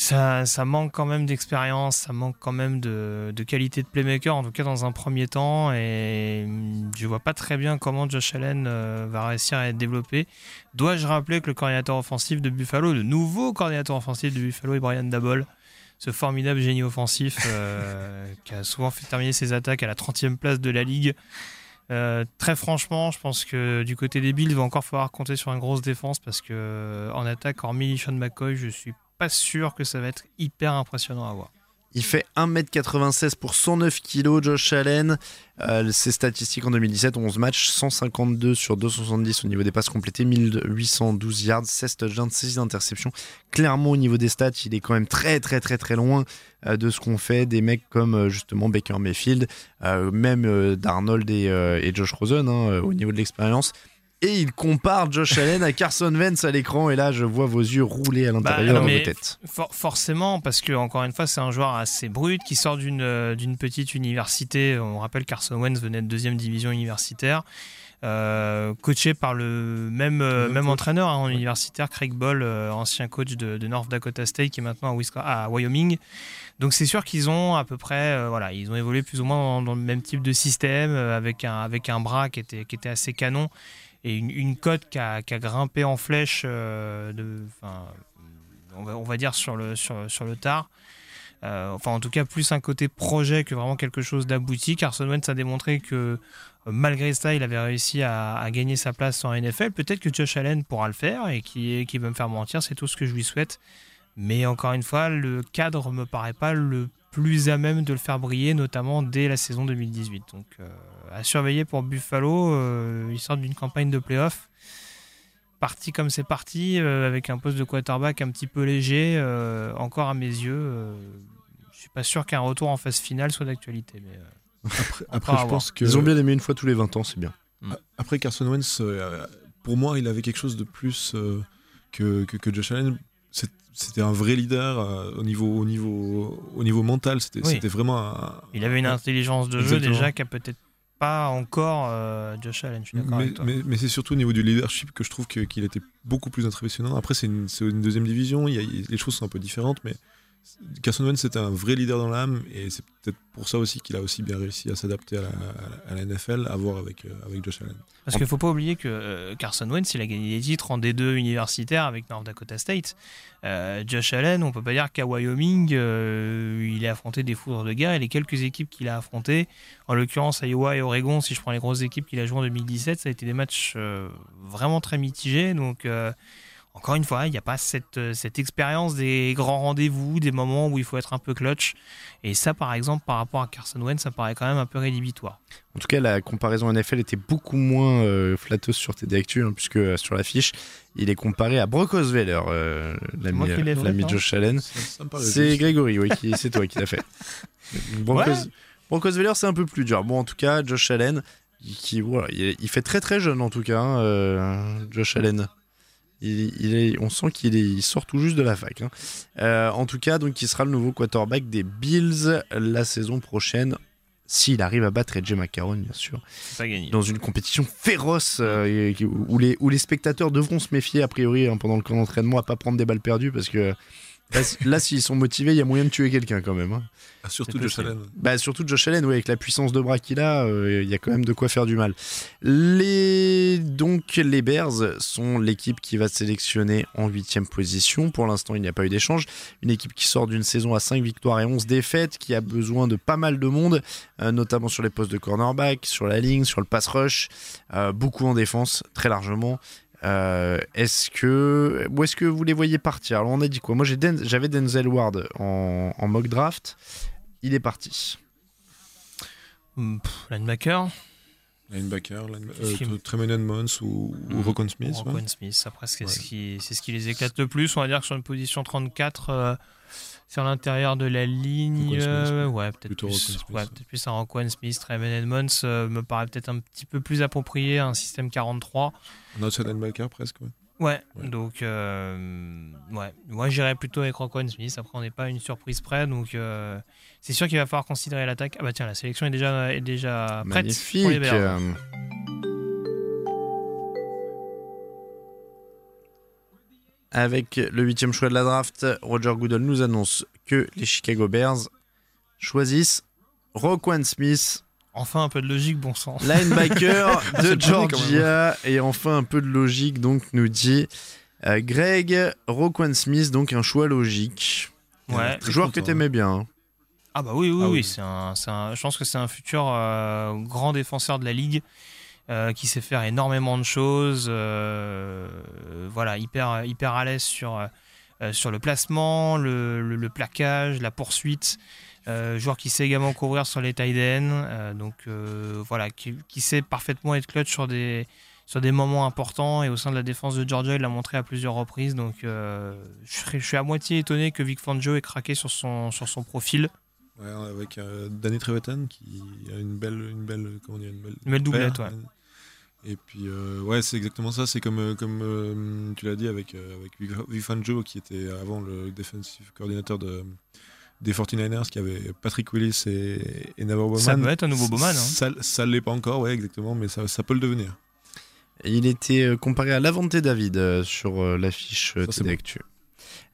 Ça, ça manque quand même d'expérience, ça manque quand même de, de qualité de playmaker, en tout cas dans un premier temps. Et je vois pas très bien comment Josh Allen euh, va réussir à être développé. Dois-je rappeler que le coordinateur offensif de Buffalo, le nouveau coordinateur offensif de Buffalo est Brian Dabol ce formidable génie offensif euh, qui a souvent fait terminer ses attaques à la 30e place de la ligue. Euh, très franchement, je pense que du côté des Bills, il va encore falloir compter sur une grosse défense parce que en attaque, hormis Sean McCoy, je suis pas sûr que ça va être hyper impressionnant à voir. Il fait 1m96 pour 109 kg, Josh Allen. Euh, ses statistiques en 2017, 11 matchs, 152 sur 270 au niveau des passes complétées, 1812 yards, 16 touchdowns, 6 interceptions. Clairement, au niveau des stats, il est quand même très, très, très, très loin euh, de ce qu'on fait des mecs comme euh, justement Baker Mayfield, euh, même Darnold et, Josh Rosen hein, au niveau de l'expérience. Et il compare Josh Allen à Carson Wentz à l'écran, et là, je vois vos yeux rouler à l'intérieur non, de vos têtes. For- forcément, parce que encore une fois, c'est un joueur assez brut qui sort d'une euh, petite université. On rappelle Carson Wentz venait de deuxième division universitaire, euh, coaché par le même euh, Même coach. entraîneur hein, en universitaire, Craig Ball, euh, ancien coach de, de North Dakota State, qui est maintenant à, Wisconsin, à Wyoming. Donc c'est sûr qu'ils ont à peu près, voilà, ils ont évolué plus ou moins dans, dans le même type de système, avec un avec un bras qui était qui était assez canon et une, cote qui a, grimpé en flèche euh, on va, dire sur le, sur, tard. Euh, enfin, en tout cas, plus un côté projet que vraiment quelque chose d'abouti. Carson Wentz a démontré que euh, malgré ça, il avait réussi à, gagner sa place en NFL. Peut-être que Josh Allen pourra le faire et qui, va me faire mentir. C'est tout ce que je lui souhaite. Mais encore une fois, le cadre me paraît pas le plus à même de le faire briller, notamment dès la saison 2018. Donc, à surveiller pour Buffalo. Euh, ils sortent d'une campagne de playoff parti comme c'est parti, euh, avec un poste de quarterback un petit peu léger, euh, encore à mes yeux, euh, je suis pas sûr qu'un retour en phase finale soit d'actualité. Mais euh, Après, je pense que. Ils ont bien aimé une fois tous les 20 ans, c'est bien. Après Carson Wentz, euh, pour moi, il avait quelque chose de plus euh, que, que, que Josh Allen. C'est- C'était un vrai leader euh, au, niveau, au, niveau, au niveau mental. C'était Oui. c'était vraiment un. il avait une intelligence de jeu Exactement. déjà qu'a peut-être pas encore euh, Josh Allen. Je suis d'accord Mais, avec toi. mais, mais c'est surtout au niveau du leadership que je trouve qu'il était beaucoup plus impressionnant. Après, c'est une, deuxième division, il y a- les choses sont un peu différentes, mais Carson Wentz c'était un vrai leader dans l'âme et c'est peut-être pour ça aussi qu'il a aussi bien réussi à s'adapter à la, NFL, à voir avec, euh, avec Josh Allen. Parce qu'il faut pas oublier que euh, Carson Wentz, il a gagné des titres en D2 universitaire avec North Dakota State. Euh, Josh Allen, on peut pas dire qu'à Wyoming, il a affronté des foudres de guerre et les quelques équipes qu'il a affrontées, en l'occurrence Iowa et Oregon, si je prends les grosses équipes qu'il a jouées en 2017, ça a été des matchs vraiment très mitigés. Donc, encore une fois, il n'y a pas cette, euh, cette expérience des grands rendez-vous, des moments où il faut être un peu clutch. Et ça, par exemple, par rapport à Carson Wentz, ça paraît quand même un peu rédhibitoire. En tout cas, la comparaison NFL était beaucoup moins euh, flatteuse sur TD Actu, hein, puisque euh, sur l'affiche, il est comparé à Brock Osweiler, euh, l'ami hein. Josh Allen. C'est. Grégory, oui, c'est toi qui l'as fait. Brock, Ouais. Os- Brock Osweiler, c'est un peu plus dur. Bon, en tout cas, Josh Allen, il- qui, voilà, il, il fait très très jeune, en tout cas, hein, euh, Josh Allen. Il, il est, on sent qu'il il sort tout juste de la fac. hein. Euh, en tout cas, donc, il sera le nouveau quarterback des Bills la saison prochaine, s'il arrive à battre Edge McCarron, bien sûr C'est pas gagné. dans une compétition féroce euh, les, où les spectateurs devront se méfier a priori hein, pendant le camp d'entraînement à pas prendre des balles perdues parce que Là, si- là, s'ils sont motivés, il y a moyen de tuer quelqu'un quand même. hein. Ah, surtout Josh. Allen. Bah, surtout Josh Allen, ouais, avec la puissance de bras qu'il a, euh, il y a quand même de quoi faire du mal. Les... Donc, les Bears sont l'équipe qui va sélectionner en huitième position. Pour l'instant, il n'y a pas eu d'échange. Une équipe qui sort d'une saison à 5 victoires et 11 défaites, qui a besoin de pas mal de monde, euh, notamment sur les postes de cornerback, sur la ligne, sur le pass rush, euh, beaucoup en défense, très largement. Euh, est-ce que où est-ce que vous les voyez partir? Alors on a dit quoi? Moi j'ai Den- j'avais Denzel Ward en, en mock draft. Il est parti. Pff, Linebacker, Linebacker, euh, Tremaine Edmonds ou, ou. Rokon Smith. Ouais. Smith. Après, c'est Ouais. ce, qui, c'est ce qui les éclate le plus. On va dire que sur une position 34, euh, sur l'intérieur de la ligne, euh, ouais. peut-être plus, ouais, peut-être plus un Roquan Smith. Tremaine Edmonds euh, me paraît peut-être un petit peu plus approprié à un système 43. Un outside linebacker presque. Ouais. Ouais, Ouais. donc euh, ouais, moi j'irais plutôt avec Roquan Smith. Après, on n'est pas une surprise près, donc c'est sûr qu'il va falloir considérer l'attaque. Ah bah tiens, la sélection est déjà, est déjà prête Magnifique. pour les Bears. Avec le huitième choix de la draft, Roger Goodell nous annonce que les Chicago Bears choisissent Roquan Smith, Enfin un peu de logique, bon sens. linebacker de Georgia, et enfin un peu de logique, donc nous dit euh, Greg Roquan Smith, donc un choix logique. Ouais. Joueur que content, t'aimais bien. hein. Ah bah oui, oui, Ah oui, oui. c'est un, c'est un- je pense que c'est un futur euh, grand défenseur de la ligue euh, qui sait faire énormément de choses, euh, voilà, hyper, hyper à l'aise sur, euh, sur le placement, le, plaquage, la poursuite. Euh, joueur qui sait également courir sur les tight ends, euh, donc euh, voilà, qui, sait parfaitement être clutch sur des, sur des moments importants et au sein de la défense de Georgia, il l'a montré à plusieurs reprises. Donc euh, je suis à moitié étonné que Vic Fangio ait craqué sur son, sur son profil. Ouais, avec euh, Danny Trevetan qui a une belle, une belle, comment dire, une belle, Une belle doublette, ouais. Et puis euh, ouais, c'est exactement ça. C'est comme, euh, comme euh, tu l'as dit avec euh, avec Fangio qui était avant le defensive coordinateur de des 49ers qui avait Patrick Willis et, et Navarro Bowman. Ça doit être un nouveau Bowman, hein. Ça, ça l'est pas encore, ouais, exactement, mais ça, ça peut le devenir. Il était comparé à Lavante David sur l'affiche TD bon.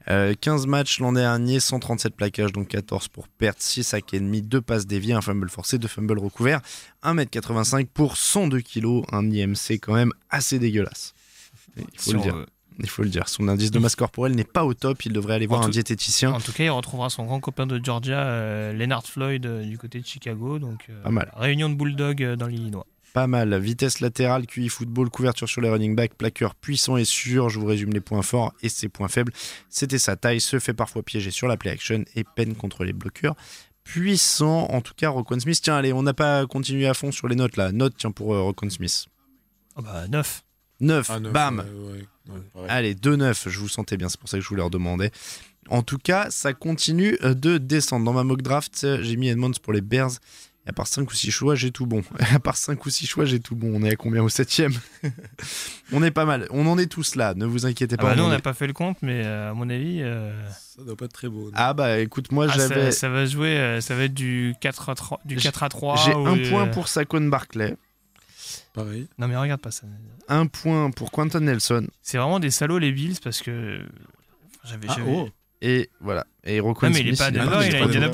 Actu. Euh, 15 matchs l'an dernier, 137 plaquages, donc 14 pour perte, 6 sacs et demi, 2 passes déviées, un fumble forcé, 2 fumbles recouverts, 1m85 pour 102 kg, un IMC quand même assez dégueulasse. Il faut Si le dire. veut. Il faut le dire. Son indice de masse corporelle n'est pas au top. Il devrait aller voir En un tout- diététicien. En tout cas, il retrouvera son grand copain de Georgia, euh, Leonard Floyd, euh, du côté de Chicago. Donc, euh, Pas mal. Réunion de Bulldog euh, dans l'Illinois. Pas mal. Vitesse latérale, QI football, couverture sur les running backs, plaqueur puissant et sûr. Je vous résume les points forts et ses points faibles. C'était sa taille, se fait parfois piéger sur la play action et peine contre les bloqueurs. Puissant, en tout cas, Roquan Smith. Tiens, allez, on n'a pas continué à fond sur les notes là. Note, tiens, pour euh, Roquan Smith. Oh bah, 9. 9, Ah, neuf, bam. ouais, ouais, ouais, pareil. Allez, 2-9, je vous sentais bien, c'est pour ça que je vous le redemandais. En tout cas, ça continue euh, de descendre. Dans ma mock draft, j'ai mis Edmonds pour les Bears. À part 5 ou 6 choix, j'ai tout bon. à part 5 ou 6 choix, j'ai tout bon. On est à combien au 7 On est pas mal. On en est tous là, ne vous inquiétez Ah pas. bah, nous, on n'a est- pas fait le compte, mais euh, à mon avis, euh, Ça doit pas être très beau. non. Ah bah écoute, moi ah, j'avais. ça, ça va jouer, euh, ça va être du 4 à 3. Du J'ai- 4 à 3 J'ai ou, un euh, point pour Saquon Barclay, Pareil. Non, mais regarde pas ça. un point pour Quentin Nelson, C'est vraiment des salauds, les Bills, parce que. J'avais. Ah, j'avais- oh. et voilà. Et Roquan Non, mais il est pas à il il est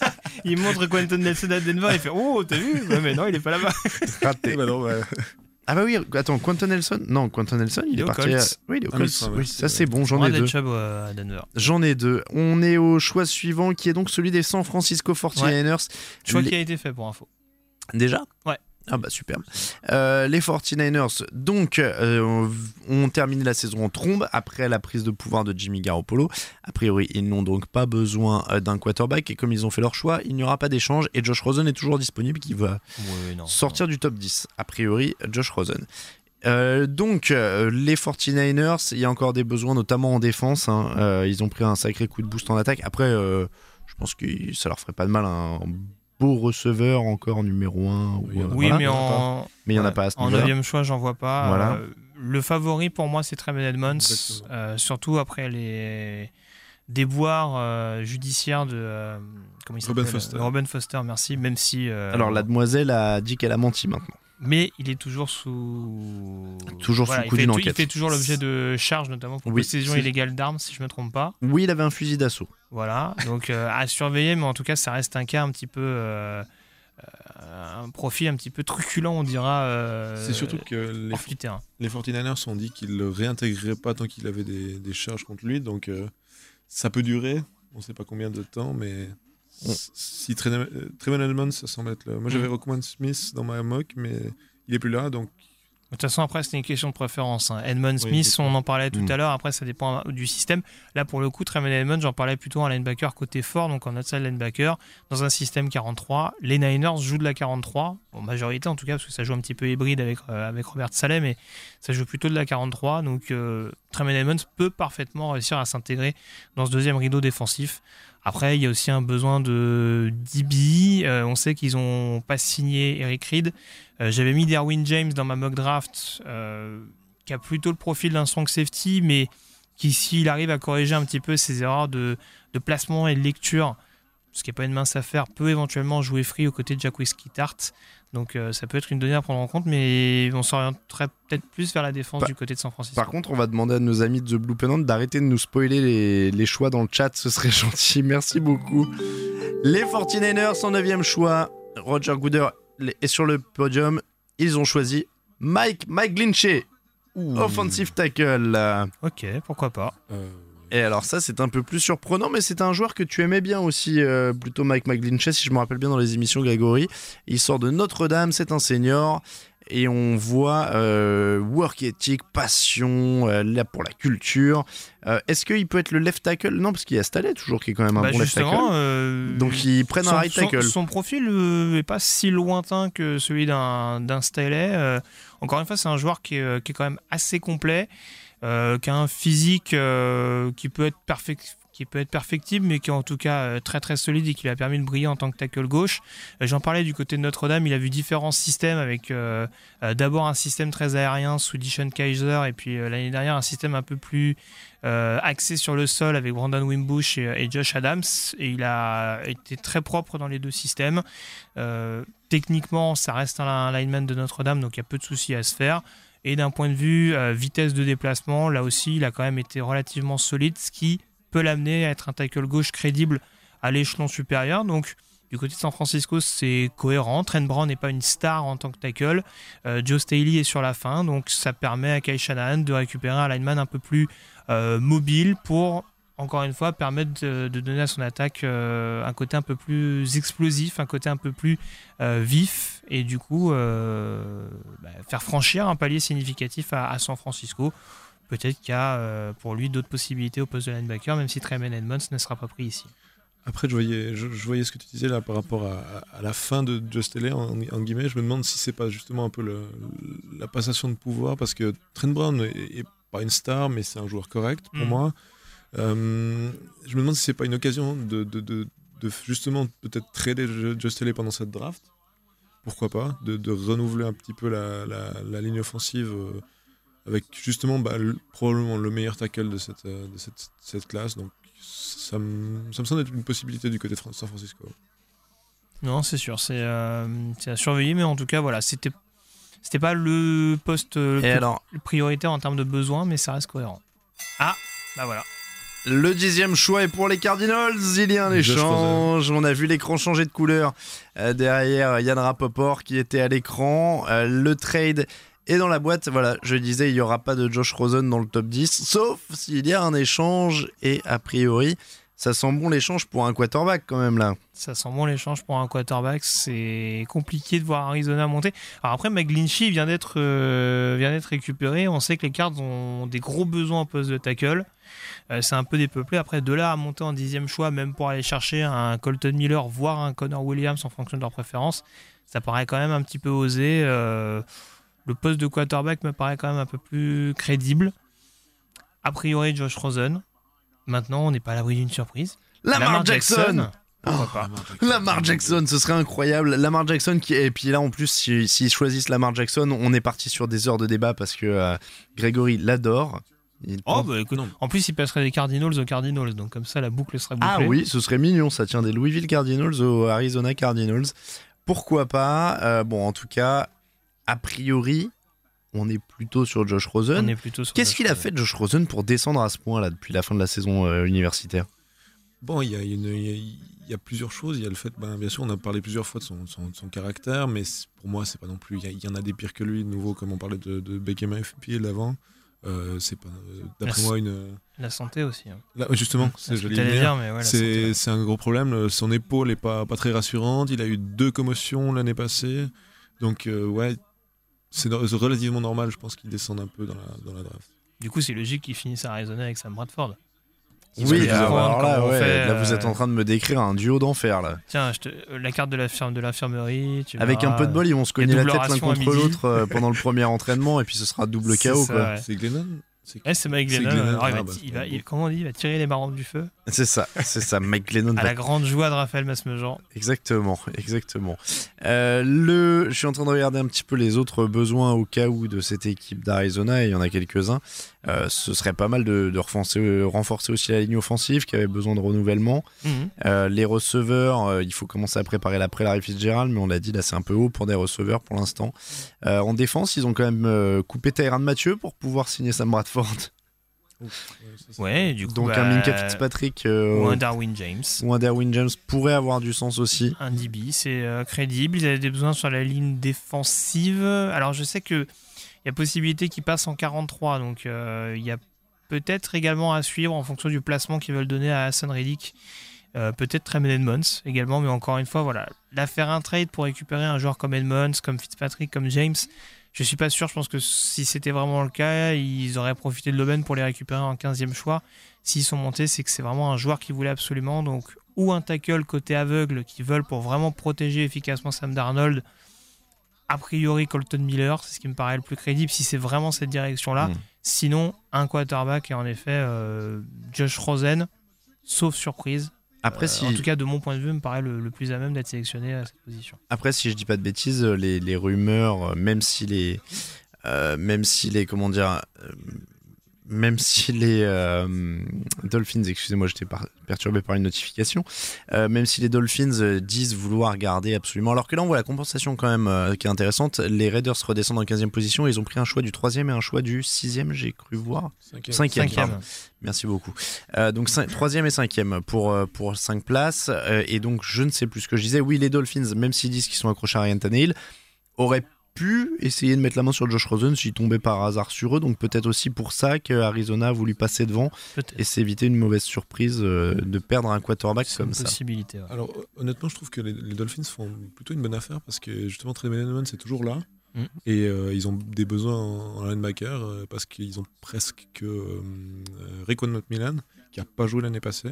pas. Il montre Quentin Nelson à Denver, il fait Oh, t'as vu Ouais, Mais non, il est pas là-bas. raté. Non, ouais. Ah bah oui, attends, Quentin Nelson Non, Quentin Nelson, il, Il est est parti. à-. Oui, il est au Ah Colts. ça, oui, ouais, ça c'est- bon, j'en ai deux. Chubb euh, à Denver. J'en ai deux. On est au choix suivant qui est donc celui des San Francisco 49ers. Choix Les- qui a été fait pour info. Déjà? Ouais. Ah bah super. Euh, les 49ers, donc, euh, ont terminé la saison en trombe après la prise de pouvoir de Jimmy Garoppolo. A priori, ils n'ont donc pas besoin euh, d'un quarterback et comme ils ont fait leur choix, il n'y aura pas d'échange et Josh Rosen est toujours disponible qui va non. sortir du top 10. A priori, Josh Rosen. Euh, donc, euh, les 49ers, il y a encore des besoins, notamment en défense. hein. Euh, ils ont pris un sacré coup de boost en attaque. Après, je pense que ça leur ferait pas de mal un beau receveur encore en numéro 1. Oui, Oui, mais en. Mais il n'y en a pas à ce En niveau-là. neuvième choix, j'en vois pas. Voilà. Euh, le favori pour moi, c'est Tremaine Edmonds. Euh, surtout après les déboires euh, judiciaires de. euh, comment il Robin Foster. Robin Foster, merci. Même si. euh, Alors, la demoiselle a dit qu'elle a menti maintenant. Mais il est toujours sous. Toujours Voilà, sous coup d'une enquête. Il fait toujours l'objet de charges, notamment pour Oui, possession illégale d'armes, si je me trompe pas. Oui, il avait un fusil d'assaut. Voilà, donc euh, à surveiller, mais en tout cas, ça reste un cas un petit peu. euh, euh, un profil un petit peu truculent, on dira. euh, C'est surtout que les, du terrain. les 49ers ont dit qu'ils le réintégreraient pas tant qu'il avait des, des charges contre lui. Donc euh, ça peut durer. On sait pas combien de temps, mais On- si euh, Trevor Edmonds, ça semble être là. Moi j'avais Mm. Rockman Smith dans ma mock, mais il est plus là. Donc De toute façon, après, c'est une question de préférence. hein. Edmond Oui, Smith, on en parlait tout Mm. à l'heure. Après, ça dépend du système. Là, pour le coup, Tremaine Edmonds, j'en parlais plutôt en linebacker côté fort, donc en outside linebacker, dans un système 43. Les Niners jouent de la 43, en majorité en tout cas, parce que ça joue un petit peu hybride avec, euh, avec Robert Saleh, mais ça joue plutôt de la 43. Donc, euh, Tremaine Edmonds peut parfaitement réussir à s'intégrer dans ce deuxième rideau défensif. Après, il y a aussi un besoin de DB. Euh, on sait qu'ils n'ont pas signé Eric Reed. Euh, J'avais mis Derwin James dans ma mock draft, euh, qui a plutôt le profil d'un strong safety, mais qui, s'il arrive à corriger un petit peu ses erreurs de, de placement et de lecture, ce qui n'est pas une mince affaire, peut éventuellement jouer free aux côtés de Jack Whiskey Tart. Donc euh, ça peut être une donnée à prendre en compte, mais on s'orienterait peut-être plus vers la défense Par- du côté de San Francisco. Par contre, on va demander à nos amis de The Blue Pennant d'arrêter de nous spoiler les, les choix dans le chat, ce serait gentil. Merci beaucoup. Les 49ers en 9 choix. Roger Gooder est sur le podium. Ils ont choisi Mike McGlinchey, offensive tackle. Ok, pourquoi pas. euh, Et alors ça, c'est un peu plus surprenant, mais c'est un joueur que tu aimais bien aussi, euh, plutôt Mike McGlinchey, si je me rappelle bien dans les émissions Grégory. Il sort de Notre-Dame, c'est un senior. Et on voit euh, work ethic, passion, euh, là pour la culture. Euh, Est-ce qu'il peut être le left tackle? Non, parce qu'il y a Staley toujours qui est quand même un Bah, bon left tackle. euh, Donc ils prennent son, un right tackle. son profil euh, est pas si lointain que celui d'un Staley. Encore une fois, c'est un joueur qui est, qui est quand même assez complet, euh, qui a un physique euh, qui peut être perfect qui peut être perfectible, mais qui est en tout cas euh, très très solide et qui lui a permis de briller en tant que tackle gauche. J'en parlais du côté de Notre-Dame, il a vu différents systèmes avec d'abord un système très aérien sous Dishon Kaiser et puis l'année dernière un système un peu plus axé sur le sol avec Brandon Wimbush et, Josh Adams. Et il a été très propre dans les deux systèmes. Techniquement, ça reste un, un lineman de Notre-Dame, donc il y a peu de soucis à se faire. Et d'un point de vue euh, vitesse de déplacement, là aussi, il a quand même été relativement solide, ce qui peut l'amener à être un tackle gauche crédible à l'échelon supérieur. Donc, du côté de San Francisco, c'est cohérent. Trent Brown n'est pas une star en tant que tackle. Euh, Joe Staley est sur la fin, donc ça permet à Kai Shanahan de récupérer un lineman un peu plus euh, mobile pour, encore une fois, permettre de, donner à son attaque un côté un peu plus explosif, un côté un peu plus vif, et du coup euh, bah, faire franchir un palier significatif à, à San Francisco. Peut-être qu'il y a euh, pour lui d'autres possibilités au poste de linebacker, même si Tremaine Edmonds ne sera pas pris ici. Après, je voyais, je, je voyais ce que tu disais là par rapport à, à- à la fin de Just LA, en, en guillemets. Je me demande si c'est pas justement un peu le- la passation de pouvoir, parce que Trent Brown est, est pas une star, mais c'est un joueur correct pour Mm. moi. Euh, je me demande si c'est pas une occasion de, de- de- de justement peut-être trader Just LA pendant cette draft. Pourquoi pas de, de renouveler un petit peu la, la- la ligne offensive euh, avec justement bah, le- probablement le meilleur tackle de cette, euh, de cette, cette classe. Donc ça me, ça me semble être une possibilité du côté de San Francisco. Non, c'est sûr, c'est euh, à surveiller, mais en tout cas, voilà, c'était c'était pas le poste le Et plus alors, prioritaire en termes de besoins, mais ça reste cohérent. Ah, bah voilà. Le dixième choix est pour les Cardinals. Il y a un échange. On a vu l'écran changer de couleur euh, derrière Yann Rapoport qui était à l'écran. Euh, le trade est dans la boîte. Voilà, je disais, il n'y aura pas de Josh Rosen dans le top 10, sauf s'il y a un échange. Et a priori, ça sent bon l'échange pour un quarterback quand même là. Ça sent bon l'échange pour un quarterback. C'est compliqué de voir Arizona monter. Alors après, vient d'être euh, vient d'être récupéré. On sait que les Cards ont des gros besoins au poste de tackle. Euh, c'est un peu dépeuplé. Après, de là à monter en dixième choix, même pour aller chercher un Colton Miller, voire un Connor Williams en fonction de leur préférence, ça paraît quand même un petit peu osé. Euh, le poste de quarterback me paraît quand même un peu plus crédible. A priori, Josh Rosen. Maintenant, on n'est pas à l'abri d'une surprise. Lamar, Jackson. Pourquoi pas Lamar Jackson, ce serait incroyable. Lamar Jackson qui et puis là en plus si- s'ils choisissent Lamar Jackson, on est parti sur des heures de débat parce que euh, Grégory l'adore. Il Oh, pense- bah écoute, en plus, il passerait des Cardinals aux Cardinals, donc comme ça, la boucle serait bouclée. Ah oui, ce serait mignon, ça tient des Louisville Cardinals aux Arizona Cardinals. Pourquoi pas Euh, Bon, en tout cas, a priori, on est plutôt sur Josh Rosen. On est plutôt sur Qu'est-ce Josh qu'il a Rosen. fait, Josh Rosen, pour descendre à ce point-là depuis la fin de la saison euh, universitaire? Bon, il y a, y y plusieurs choses. Il y a le fait, ben, bien sûr, on a parlé plusieurs fois de son, caractère, mais pour moi, c'est pas non plus. Il y, en a des pires que lui. De nouveau, comme on parlait de, de Beckham FP l'avant, euh, c'est pas. euh, D'après moi, une. La santé aussi. hein. Là, justement, C'est ce ouais, c'est un gros problème. Son épaule est pas, pas très rassurante. Il a eu deux commotions l'année passée. Donc, euh, ouais, c'est relativement normal, je pense, qu'il descende un peu dans la, dans la draft. Du coup, c'est logique qu'il finisse à Arizona avec Sam Bradford. Oui, alors, là, ouais, fait, là, vous êtes en train de me décrire un duo d'enfer là. Tiens, je te- euh, la carte de la ferme de l'infirmerie. tu Avec un peu de bol, ils vont se cogner la tête l'un contre l'autre euh, pendant le premier entraînement et puis ce sera double ouais. C'est Glennon C'est- Ouais, c'est Mike Glennon. Glennon, Alors, il va- ah, bah, il va- comment on dit Il va tirer les marrons du feu. C'est ça, c'est ça. Mike Glennon À la grande joie de Raphaël Masmejean. Exactement, exactement. Euh, le, je suis en train de regarder un petit peu les autres besoins au cas où de cette équipe d'Arizona, et il y en a quelques-uns. Euh, ce serait pas mal de, de renforcer, renforcer aussi la ligne offensive qui avait besoin de renouvellement. Mhm. Euh, les receveurs, il faut commencer à préparer l'après Larry Fitzgerald, mais on l'a dit, là c'est un peu haut pour des receveurs pour l'instant. En défense, ils ont quand même coupé Tyrann Mathieu pour pouvoir signer Sam Bradford. Ouais, du coup. Donc bah, un Minka Fitzpatrick euh, Ou un Darwin James. ou un Derwin James pourrait avoir du sens aussi. Un DB, c'est euh, crédible. Ils avaient des besoins sur la ligne défensive. Alors, je sais que il y a possibilité qu'ils passent en 43. Donc, euh, il y a peut-être également à suivre en fonction du placement qu'ils veulent donner à Hassan Reddick. Euh, peut-être Tremaine Edmonds également, mais encore une fois, voilà, là faire un trade pour récupérer un joueur comme Edmonds, comme Fitzpatrick, comme James, je suis pas sûr. Je pense que si c'était vraiment le cas, ils auraient profité de l'aubaine pour les récupérer en 15e choix. S'ils sont montés, c'est que c'est vraiment un joueur qu'ils voulaient absolument. Donc, ou un tackle côté aveugle qu'ils veulent pour vraiment protéger efficacement Sam Darnold. A priori, Colton Miller, c'est ce qui me paraît le plus crédible si c'est vraiment cette direction-là. Mm. Sinon, un quarterback et en effet euh, Josh Rosen, sauf surprise. Après, Euh, si, En tout cas, de mon point de vue, me paraît le, le plus à même d'être sélectionné à cette position. Après, si je dis pas de bêtises, les, les rumeurs, euh, même si les, euh, même si les, comment dire, euh, même si les euh, Dolphins, excusez-moi, j'étais par- perturbé par une notification, euh, même si les Dolphins euh, disent vouloir garder absolument, alors que là on voit la compensation quand même euh, qui est intéressante. Les Raiders redescendent en 15e position, et ils ont pris un choix du 3 et un choix du 6e, j'ai cru voir. Cinquième. Cinquième, Cinquième. pardon. Merci beaucoup. Euh, donc cin- troisième et cinquième pour, euh, pour 5 places. Euh, et donc je ne sais plus ce que je disais. Oui, les Dolphins, même s'ils disent qu'ils sont accrochés à Ryan Tannehill, auraient pu essayer de mettre la main sur Josh Rosen s'il tombait par hasard sur eux. Donc peut-être aussi pour ça qu'Arizona a voulu passer devant et s'éviter une mauvaise surprise euh, de perdre un quarterback comme une ça. possibilité. ouais. Alors euh, honnêtement, je trouve que les, les Dolphins font plutôt une bonne affaire parce que justement Edmonds c'est toujours là Mm. et euh, ils ont des besoins en, en linebacker euh, parce qu'ils ont presque que euh, Raekwon Milan qui a pas joué l'année passée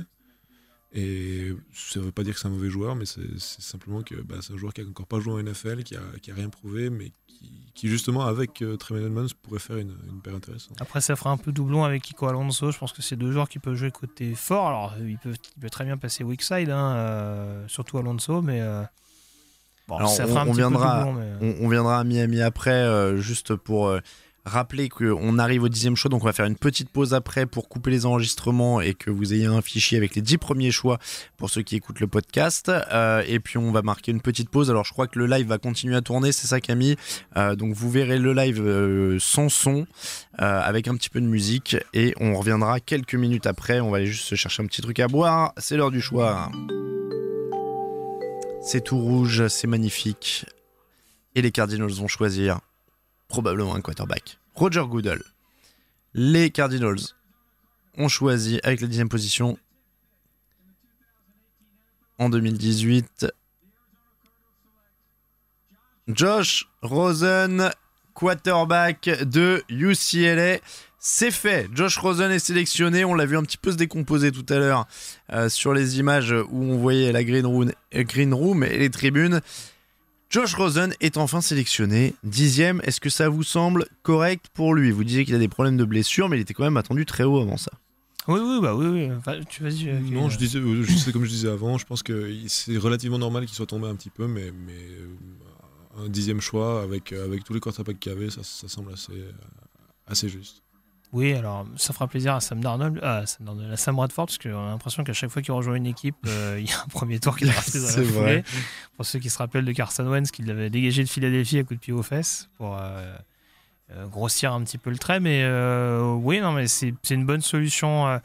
et ça veut pas dire que c'est un mauvais joueur mais c'est simplement que bah, c'est un joueur qui a encore pas joué en NFL qui a, qui a rien prouvé mais qui, qui, justement avec euh, Tremaine Edmonds pourrait faire une, une paire intéressante. Après, ça fera un peu doublon avec Kiko Alonso. Je pense que c'est deux joueurs qui peuvent jouer côté fort. Alors, euh, il peut, il peut très bien passer weak side, hein, euh, surtout Alonso, mais. euh, bon, Alors, ça on- fera un on petit viendra- peu doublon. Mais... On, on viendra à Miami après, euh, juste pour euh, rappeler qu'on arrive au dixième choix, donc on va faire une petite pause après pour couper les enregistrements et que vous ayez un fichier avec les dix premiers choix pour ceux qui écoutent le podcast. Euh, et puis on va marquer une petite pause. Alors je crois que le live va continuer à tourner, c'est ça Camille? Euh, donc vous verrez le live euh, sans son, avec un petit peu de musique, et on reviendra quelques minutes après. On va aller juste se chercher un petit truc à boire. C'est l'heure du choix. C'est tout rouge, c'est magnifique. Et les Cardinals vont choisir probablement un quarterback. Roger Goodell. Les Cardinals ont choisi avec la dixième position en 2018 Josh Rosen, quarterback de UCLA. C'est fait, Josh Rosen est sélectionné, on l'a vu un petit peu se décomposer tout à l'heure euh, sur les images où on voyait la green room, green room et les tribunes. Josh Rosen est enfin sélectionné. Dixième, est-ce que ça vous semble correct pour lui? Vous disiez qu'il a des problèmes de blessure, mais il était quand même attendu très haut avant ça. Oui, oui, bah oui, oui. Enfin, tu vas-y. euh, Non, je disais, euh, je sais comme je disais avant, je pense que c'est relativement normal qu'il soit tombé un petit peu, mais, mais euh, un dixième choix avec, avec tous les quarterbacks qu'il y avait, ça, ça semble assez, assez juste. Oui, alors ça fera plaisir à Sam Darnold, à Sam, Darnold, à Sam Bradford, parce qu'on a l'impression qu'à chaque fois qu'il rejoint une équipe, euh, il y a un premier tour qui est drafté dans la foulée. vrai. Pour ceux qui se rappellent de Carson Wentz, qui l'avait dégagé de Philadelphie à coup de pied aux fesses pour euh, euh, grossir un petit peu le trait. Mais euh, oui, non, mais c'est une bonne solution euh,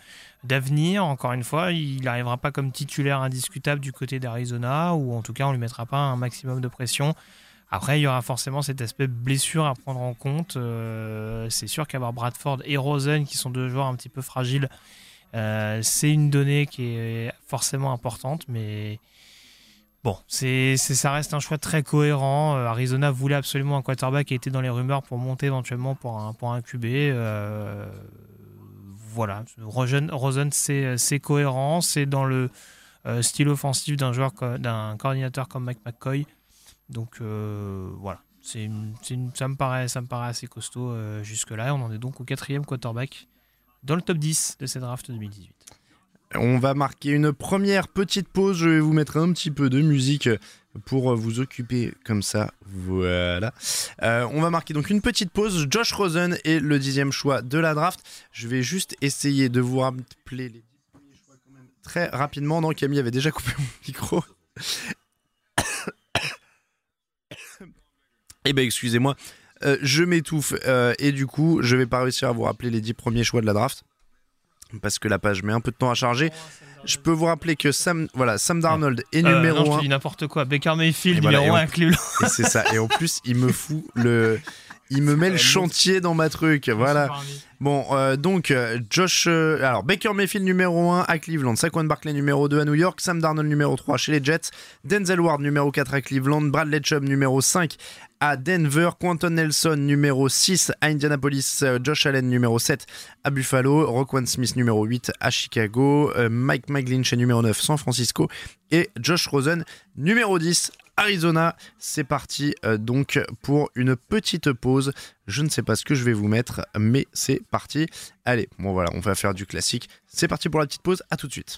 d'avenir. Encore une fois, il n'arrivera pas comme titulaire indiscutable du côté d'Arizona, ou en tout cas, on lui mettra pas un maximum de pression. Après, il y aura forcément cet aspect blessure à prendre en compte. Euh, c'est sûr qu'avoir Bradford et Rosen, qui sont deux joueurs un petit peu fragiles, euh, c'est une donnée qui est forcément importante. Mais bon, ça reste un choix très cohérent. Euh, Arizona voulait absolument un quarterback qui était dans les rumeurs pour monter éventuellement pour un, pour un QB. Voilà, Rosen, c'est, cohérent. C'est dans le style offensif d'un joueur, d'un coordinateur comme Mike McCoy. Donc euh, voilà, c'est ça me paraît assez costaud euh, jusque-là. On en est donc au quatrième quarterback dans le top 10 de cette draft 2018. On va marquer une première petite pause. Je vais vous mettre un petit peu de musique pour vous occuper comme ça. Voilà. Euh, on va marquer donc une petite pause. Josh Rosen est le dixième choix de la draft. Je vais juste essayer de vous rappeler les dix premiers choix quand même très rapidement. Non, Camille avait déjà coupé mon micro. Eh ben excusez-moi, Euh, je m'étouffe euh, et du coup je vais pas réussir à vous rappeler les 10 premiers choix de la draft parce que la page met un peu de temps à charger. Je peux vous rappeler que Sam, voilà, Sam Darnold est Euh, numéro non, je 1 te dis n'importe quoi. Baker Mayfield, Et voilà, numéro et 1 on- à Cleveland. et c'est ça. Et en plus il me fout le, il me met le chantier dans ma truc. Voilà. Bon, euh, donc Josh, euh, alors Baker Mayfield numéro 1 à Cleveland, Saquon Barkley numéro 2 à New York, Sam Darnold numéro 3 chez les Jets, Denzel Ward numéro 4 à Cleveland, Bradley Chubb numéro 5 à Denver, Quentin Nelson numéro 6 à Indianapolis, euh, Josh Allen numéro 7 à Buffalo, Roquan Smith numéro 8 à Chicago, euh, Mike McGlinchey numéro 9 San Francisco et Josh Rosen numéro 10 Arizona. C'est parti euh, donc pour une petite pause. Je ne sais pas ce que je vais vous mettre, mais c'est parti. Allez, bon voilà, on va faire du classique. C'est parti pour la petite pause, à tout de suite.